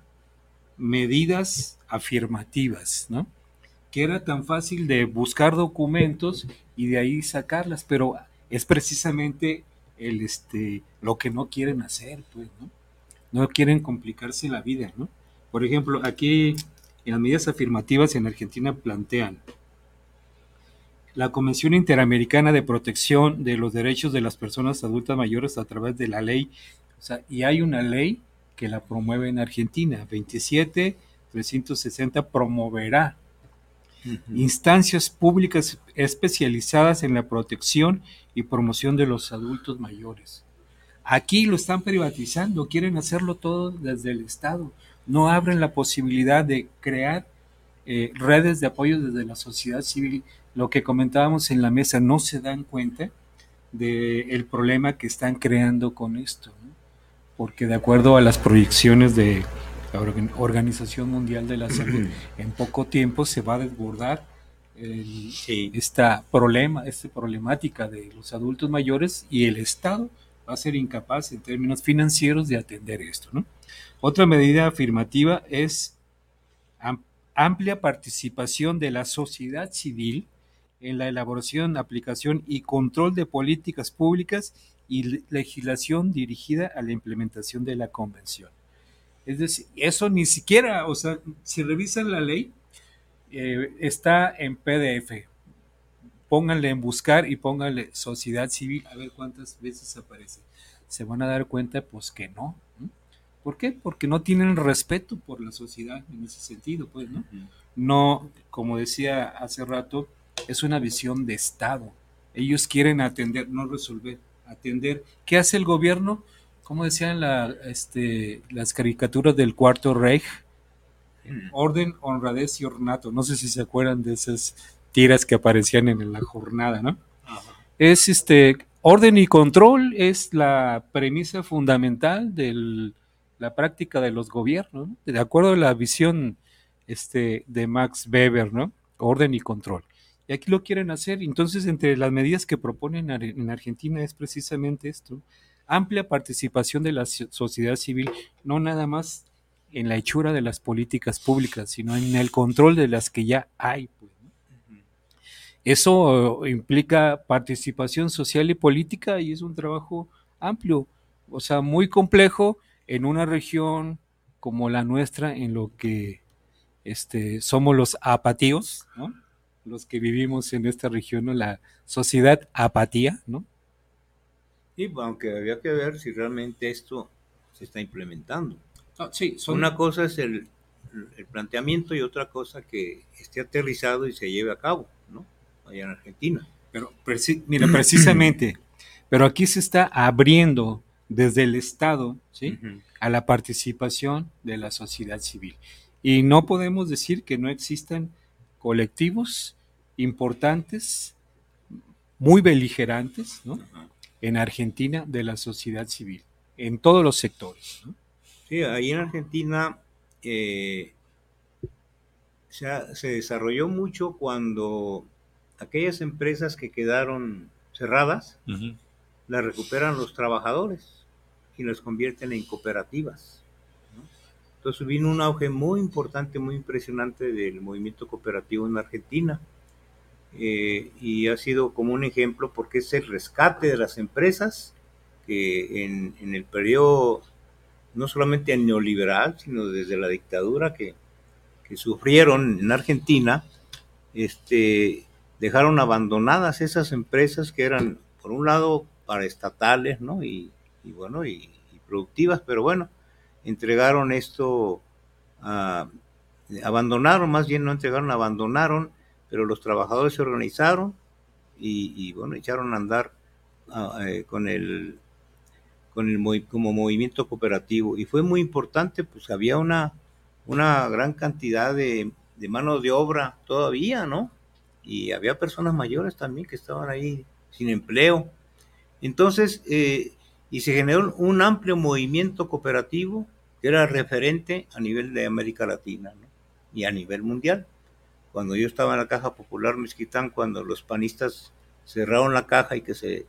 medidas afirmativas, ¿no? que era tan fácil de buscar documentos y de ahí sacarlas, pero es precisamente el este lo que no quieren hacer, pues, ¿no? No quieren complicarse la vida, ¿no? Por ejemplo, aquí en las medidas afirmativas en Argentina plantean la Convención Interamericana de Protección de los Derechos de las Personas Adultas Mayores a través de la ley, o sea, y hay una ley que la promueve en Argentina, 27 360 promoverá instancias públicas especializadas en la protección y promoción de los adultos mayores. Aquí lo están privatizando, quieren hacerlo todo desde el Estado. No abren la posibilidad de crear eh, redes de apoyo desde la sociedad civil. Lo que comentábamos en la mesa, no se dan cuenta del problema que están creando con esto. Porque de acuerdo a las proyecciones de la Organización Mundial de la Salud, en poco tiempo se va a desbordar esta problema, esta problemática de los adultos mayores y el Estado va a ser incapaz en términos financieros de atender esto. Otra medida afirmativa es amplia participación de la sociedad civil en la elaboración, aplicación y control de políticas públicas y legislación dirigida a la implementación de la convención. Es decir, eso ni siquiera, o sea, si revisan la ley, eh, está en PDF. Pónganle en buscar y pónganle sociedad civil a ver cuántas veces aparece. Se van a dar cuenta, pues que no. ¿Por qué? Porque no tienen respeto por la sociedad en ese sentido, pues, ¿no? No, como decía hace rato, es una visión de Estado. Ellos quieren atender, no resolver, atender. ¿Qué hace el gobierno? como decían la, este, las caricaturas del Cuarto Reich? Mm. Orden, honradez y ornato. No sé si se acuerdan de esas tiras que aparecían en la jornada, ¿no? Es este orden y control es la premisa fundamental de la práctica de los gobiernos, de acuerdo a la visión este, de Max Weber, ¿no? Orden y control. Y aquí lo quieren hacer. Entonces, entre las medidas que proponen en Argentina es precisamente esto. Amplia participación de la sociedad civil, no nada más en la hechura de las políticas públicas, sino en el control de las que ya hay. Pues, Eso implica participación social y política y es un trabajo amplio, o sea, muy complejo en una región como la nuestra, en lo que este, somos los apatíos, ¿no? Los que vivimos en esta región, la sociedad apatía, ¿no? Sí, aunque había que ver si realmente esto se está implementando. Ah, sí, Una cosa es el, planteamiento y otra cosa que esté aterrizado y se lleve a cabo, ¿no? Allá en Argentina. Pero, mira, precisamente, pero aquí se está abriendo desde el Estado, ¿sí? A la participación de la sociedad civil. Y no podemos decir que no existan colectivos importantes, muy beligerantes, ¿no? En Argentina de la sociedad civil, en todos los sectores. Sí, ahí en Argentina eh, se, desarrolló mucho cuando aquellas empresas que quedaron cerradas las recuperan los trabajadores y las convierten en cooperativas. Entonces vino un auge muy importante, muy impresionante del movimiento cooperativo en Argentina. Eh, y ha sido como un ejemplo porque es el rescate de las empresas que en, el periodo no solamente neoliberal, sino desde la dictadura que, sufrieron en Argentina, este, dejaron abandonadas esas empresas que eran, por un lado, paraestatales, ¿no? Y, bueno, y productivas, pero bueno, entregaron esto, abandonaron, más bien no entregaron, abandonaron, pero los trabajadores se organizaron y, bueno, echaron a andar eh, con el con el como movimiento cooperativo. Y fue muy importante pues había una una gran cantidad de, de mano de obra todavía no y había personas mayores también que estaban ahí sin empleo. Entonces eh, y se generó un amplio movimiento cooperativo que era referente a nivel de América Latina y a nivel mundial. Cuando yo estaba en la Caja Popular Mezquitán, cuando los panistas cerraron la caja y que se,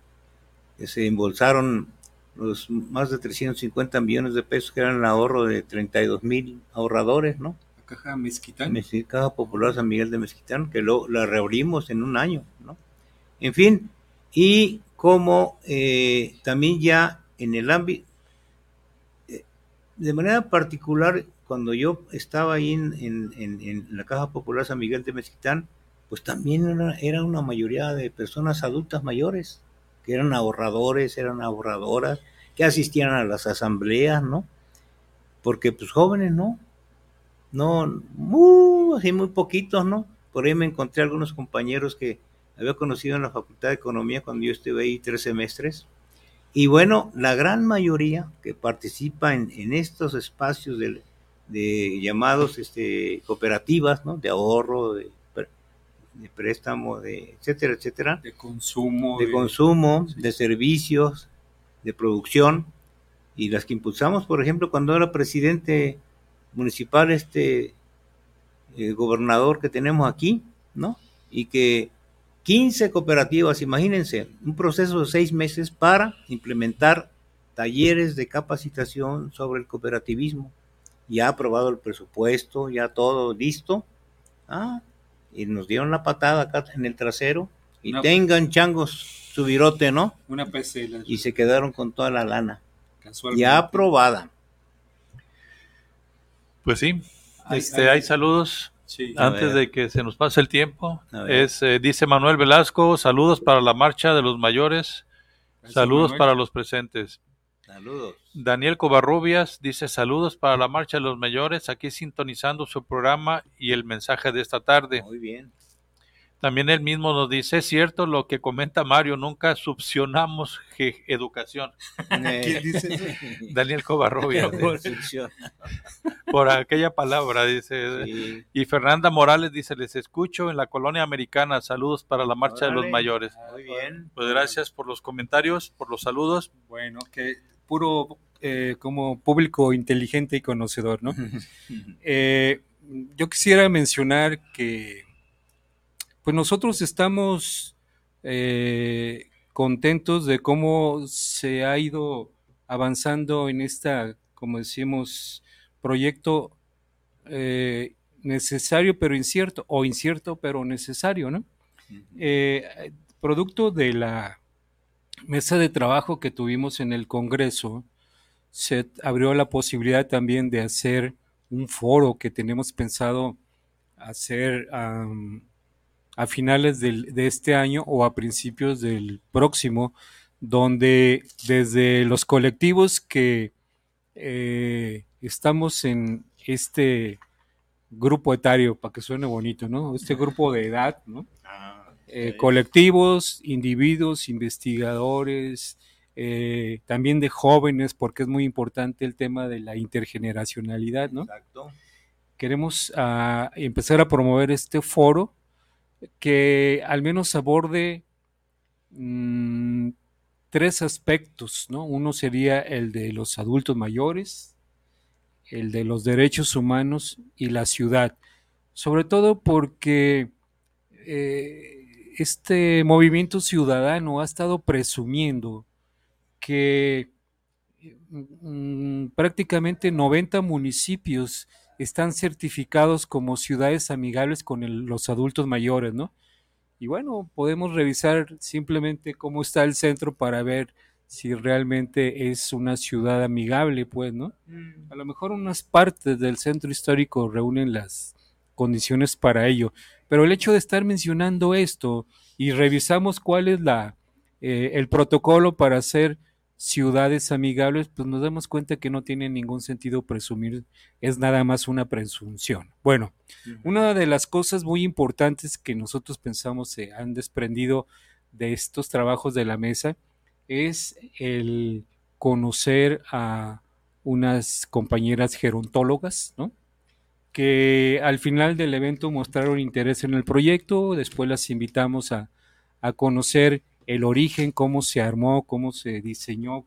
se embolsaron los más de 350 millones de pesos que eran el ahorro de 32 mil ahorradores, ¿no? La Caja Mezquitán. Caja Popular San Miguel de Mezquitán, que lo, la reabrimos en un año, ¿no? En fin, y como eh, también ya en el ámbito, de manera particular, cuando yo estaba ahí en, la Caja Popular San Miguel de Mezquitán, pues también era, una mayoría de personas adultas mayores, que eran ahorradores, eran ahorradoras, que asistían a las asambleas, ¿no? Porque pues jóvenes, ¿no? No, muy, muy poquitos, ¿no? Por ahí me encontré algunos compañeros que, había conocido en la Facultad de Economía cuando yo estuve ahí tres semestres. Y bueno, la gran mayoría que participa en, estos espacios de, llamados este, cooperativas, ¿no? de ahorro, de, préstamo, de etcétera, etcétera. De consumo. De, consumo, de servicios, de producción. Y las que impulsamos, por ejemplo, cuando era presidente municipal, este el eh, gobernador que tenemos aquí, ¿no? Y que 15 cooperativas, imagínense, un proceso de seis meses para implementar talleres de capacitación sobre el cooperativismo. Ya aprobado el presupuesto, ya todo listo. Ah, y nos dieron la patada acá en el trasero. Y tengan changos su virote, ¿no? Una PC. Y se quedaron con toda la lana. Ya aprobada. Pues sí, este, hay saludos antes de que se nos pase el tiempo, es eh, dice Manuel Velasco, saludos para la marcha de los mayores, saludos para los presentes. Saludos. Daniel Covarrubias dice saludos para la marcha de los mayores, aquí sintonizando su programa y el mensaje de esta tarde. Muy bien. También él mismo nos dice, es cierto lo que comenta Mario, nunca subsionamos educación. Eh. ¿Quién dice eso? Daniel Covarrubia. por aquella palabra, dice. Y Fernanda Morales dice, les escucho en la colonia americana, saludos para la marcha de los mayores. Muy bien. Pues gracias por los comentarios, por los saludos. Bueno, que puro eh, como público inteligente y conocedor, ¿no? Eh, yo quisiera mencionar que Pues nosotros estamos eh, contentos de cómo se ha ido avanzando en esta, como decimos, proyecto eh, necesario pero incierto, o incierto pero necesario, ¿no? Eh, producto de la mesa de trabajo que tuvimos en el Congreso, se abrió la posibilidad también de hacer un foro que tenemos pensado hacer a finales de este año o a principios del próximo, donde desde los colectivos que eh, estamos en este grupo etario, para que suene bonito, ¿no? Este grupo de edad, ¿no? Ah, eh, colectivos, individuos, investigadores, eh, también de jóvenes, porque es muy importante el tema de la intergeneracionalidad, ¿no? Exacto. Queremos ah, empezar a promover este foro que al menos aborde mm, tres aspectos, ¿no? Uno sería el de los adultos mayores, el de los derechos humanos y la ciudad, sobre todo porque eh, este movimiento ciudadano ha estado presumiendo que mm, prácticamente 90 municipios están certificados como ciudades amigables con los adultos mayores, ¿no? Y bueno, podemos revisar simplemente cómo está el centro para ver si realmente es una ciudad amigable, pues, ¿no? Mm. A lo mejor unas partes del centro histórico reúnen las condiciones para ello, pero el hecho de estar mencionando esto y revisamos cuál es la, eh, el protocolo para hacer ciudades amigables, pues nos damos cuenta que no tiene ningún sentido presumir, es nada más una presunción. Bueno, una de las cosas muy importantes que nosotros pensamos se han desprendido de estos trabajos de la mesa es el conocer a unas compañeras gerontólogas, ¿no? que al final del evento mostraron interés en el proyecto, después las invitamos a, a conocer el origen, cómo se armó, cómo se diseñó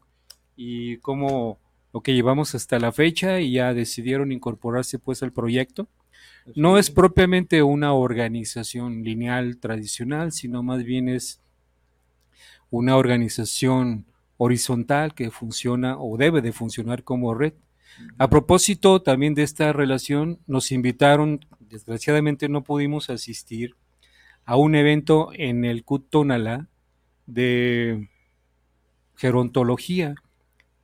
y cómo lo que llevamos hasta la fecha y ya decidieron incorporarse pues al proyecto. No es propiamente una organización lineal tradicional, sino más bien es una organización horizontal que funciona o debe de funcionar como red. A propósito también de esta relación, nos invitaron, desgraciadamente no pudimos asistir a un evento en el CUT Tonalá, de gerontología,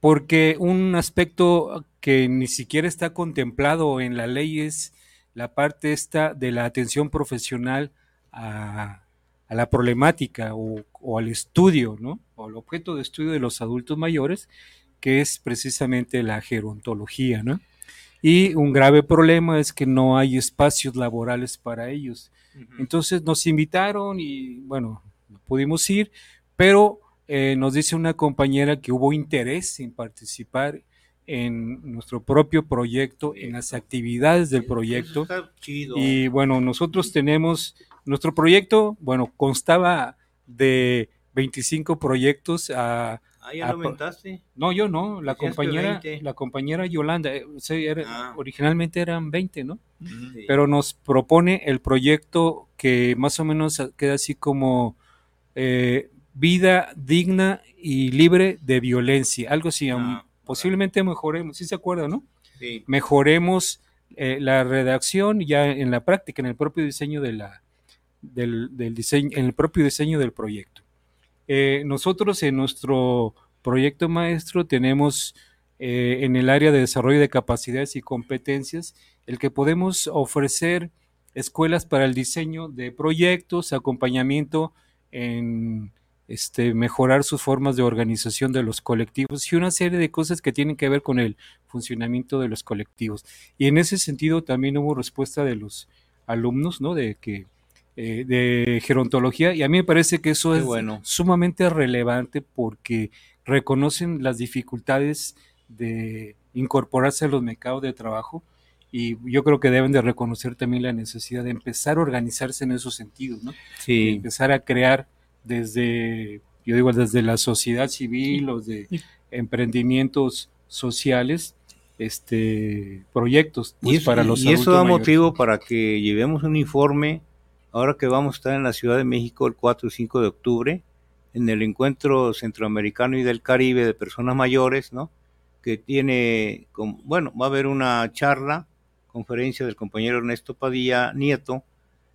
porque un aspecto que ni siquiera está contemplado en la ley es la parte esta de la atención profesional a, la problemática o, al estudio, ¿no? O al objeto de estudio de los adultos mayores, que es precisamente la gerontología, ¿no? Y un grave problema es que no hay espacios laborales para ellos. Entonces nos invitaron y bueno, pudimos ir, pero eh, nos dice una compañera que hubo interés en participar en nuestro propio proyecto, en las actividades del proyecto. Y bueno, nosotros tenemos, nuestro proyecto, bueno, constaba de 25 proyectos a... Ah, ya lo aumentaste. No, yo no, la compañera, la compañera Yolanda, eh, ah. originalmente eran 20, ¿no? Pero nos propone el proyecto que más o menos queda así como eh, vida digna y libre de violencia, algo así. Ah, posiblemente mejoremos, si se acuerdan, no? Sí. Mejoremos eh, la redacción ya en la práctica, en el propio diseño de la, del, diseño, en el propio diseño del proyecto. Eh, nosotros en nuestro proyecto maestro tenemos en el área de desarrollo de capacidades y competencias el que podemos ofrecer escuelas para el diseño de proyectos, acompañamiento en este, mejorar sus formas de organización de los colectivos y una serie de cosas que tienen que ver con el funcionamiento de los colectivos. Y en ese sentido también hubo respuesta de los alumnos, ¿no? De que eh, de gerontología y a mí me parece que eso es sumamente relevante porque reconocen las dificultades de incorporarse a los mercados de trabajo y yo creo que deben de reconocer también la necesidad de empezar a organizarse en esos sentidos, ¿no? Sí. empezar a crear desde, yo digo, desde la sociedad civil o de emprendimientos sociales, este proyectos pues, y eso, para los y eso da motivo para que llevemos un informe ahora que vamos a estar en la Ciudad de México el 4 y 5 de octubre, en el encuentro centroamericano y del Caribe de personas mayores, ¿no? Que tiene, bueno, va a haber una charla, conferencia del compañero Ernesto Padilla Nieto,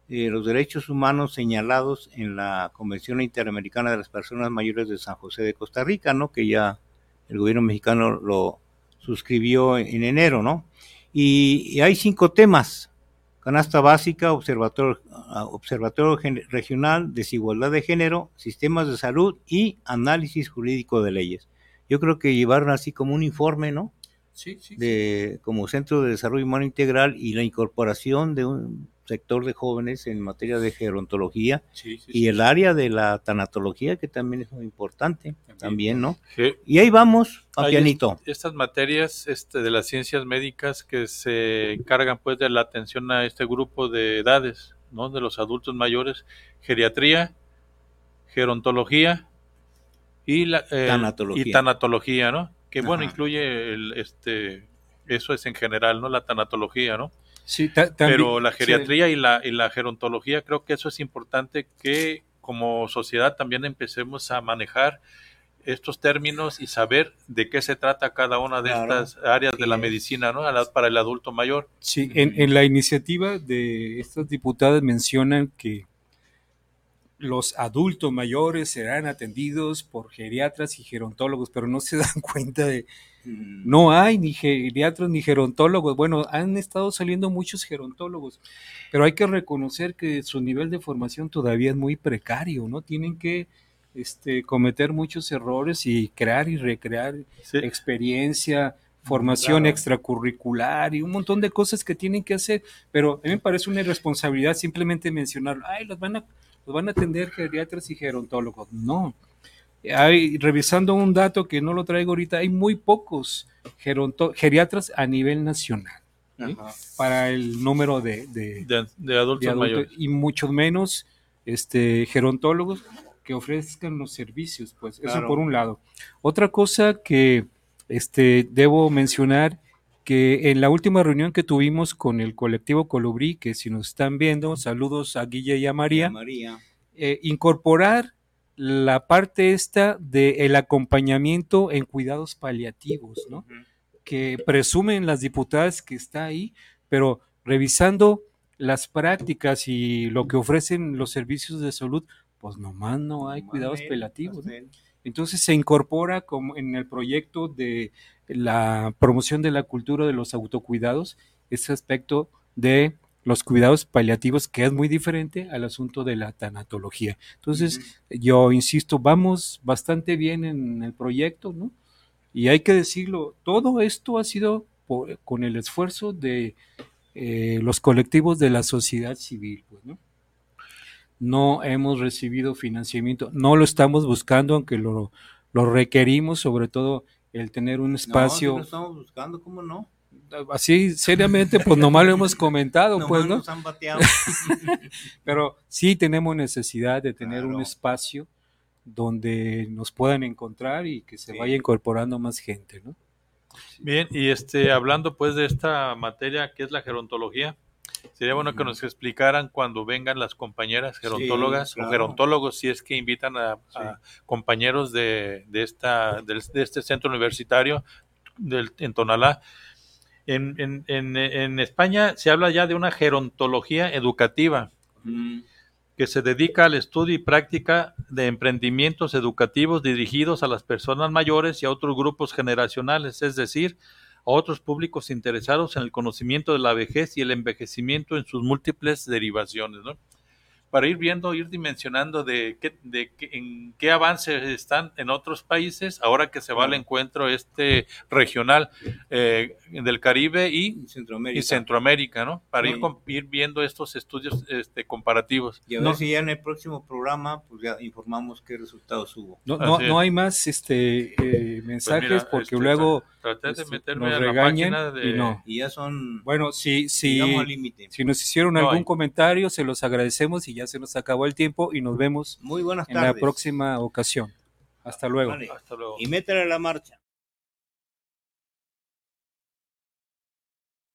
eh, los derechos humanos señalados en la Convención Interamericana de las Personas Mayores de San José de Costa Rica, ¿no? Que ya el gobierno mexicano lo suscribió en enero, ¿no? Y, hay cinco temas. Canasta básica, observatorio, ah, observatorio regional, desigualdad de género, sistemas de salud y análisis jurídico de leyes. Yo creo que llevaron así como un informe, ¿no? Sí, sí, de, Como Centro de Desarrollo Humano Integral y la incorporación de un sector de jóvenes en materia de gerontología y el área de la tanatología, que también es muy importante, también, ¿no? Y ahí vamos, a pianito. estas materias este, de las ciencias médicas que se encargan pues de la atención a este grupo de edades, ¿no? De los adultos mayores, geriatría, gerontología y, la, y tanatología, ¿no? Que bueno, incluye el, este, eso es en general, ¿no? La tanatología, ¿no? Sí, pero la geriatría y, la, y la gerontología, creo que eso es importante que como sociedad también empecemos a manejar estos términos y saber de qué se trata cada una de estas áreas de la medicina ¿no? para el adulto mayor. Sí, en, en, la iniciativa de estas diputadas mencionan que los adultos mayores serán atendidos por geriatras y gerontólogos, pero no se dan cuenta de Mm. No hay ni geriatras ni gerontólogos. Bueno, han estado saliendo muchos gerontólogos, pero hay que reconocer que su nivel de formación todavía es muy precario, ¿no? Tienen que este, cometer muchos errores y crear y recrear experiencia, formación extracurricular y un montón de cosas que tienen que hacer, pero a mí me parece una irresponsabilidad simplemente mencionar, ay, los van a, los van a atender geriatras y gerontólogos. No, hay, revisando un dato que no lo traigo ahorita, hay muy pocos geriatras a nivel nacional para el número de, de, adultos, mayores. Y mucho menos este, gerontólogos que ofrezcan los servicios, pues eso por un lado. Otra cosa que este, debo mencionar, que en la última reunión que tuvimos con el colectivo Colubrí, que si nos están viendo, saludos a Guille y a María, María. Eh, incorporar la parte esta del acompañamiento en cuidados paliativos, ¿no? Que presumen las diputadas que está ahí, pero revisando las prácticas y lo que ofrecen los servicios de salud, pues nomás no hay cuidados paliativos. Entonces se incorpora como en el proyecto de la promoción de la cultura de los autocuidados ese aspecto de los cuidados paliativos, que es muy diferente al asunto de la tanatología. Entonces, yo insisto, vamos bastante bien en el proyecto, ¿no? Y hay que decirlo, todo esto ha sido con el esfuerzo de eh, los colectivos de la sociedad civil, pues, ¿no? No hemos recibido financiamiento, no lo estamos buscando, aunque lo, lo requerimos, sobre todo el tener un espacio. No, lo estamos buscando, ¿cómo no? así seriamente, pues nomás lo hemos comentado, pues, ¿no? Pero sí tenemos necesidad de tener un espacio donde nos puedan encontrar y que se vaya incorporando más gente, ¿no? Bien, y este, hablando pues de esta materia que es la gerontología, sería bueno que nos explicaran cuando vengan las compañeras gerontólogas o gerontólogos, si es que invitan a, compañeros de, de esta, de, este centro universitario del, en Tonalá, en, en, en, España se habla ya de una gerontología educativa mm. que se dedica al estudio y práctica de emprendimientos educativos dirigidos a las personas mayores y a otros grupos generacionales, es decir, a otros públicos interesados en el conocimiento de la vejez y el envejecimiento en sus múltiples derivaciones. ¿no? Para ir viendo, ir dimensionando de qué, de en qué avances están en otros países, ahora que se va al encuentro este regional eh, del Caribe y Centroamérica, ¿no? Para ir, ir, viendo estos estudios este, comparativos. Y a ver si ya en el próximo programa, pues ya informamos qué resultados hubo. No, no, no hay más este eh, pues mensajes porque este, luego traté de este, meterme nos regañan y no. Y ya son... Bueno, si, si, si nos hicieron algún comentario, se los agradecemos y ya se nos acabó el tiempo y nos vemos Muy buenas en la próxima ocasión. Hasta luego. Hasta luego. Y métele la marcha.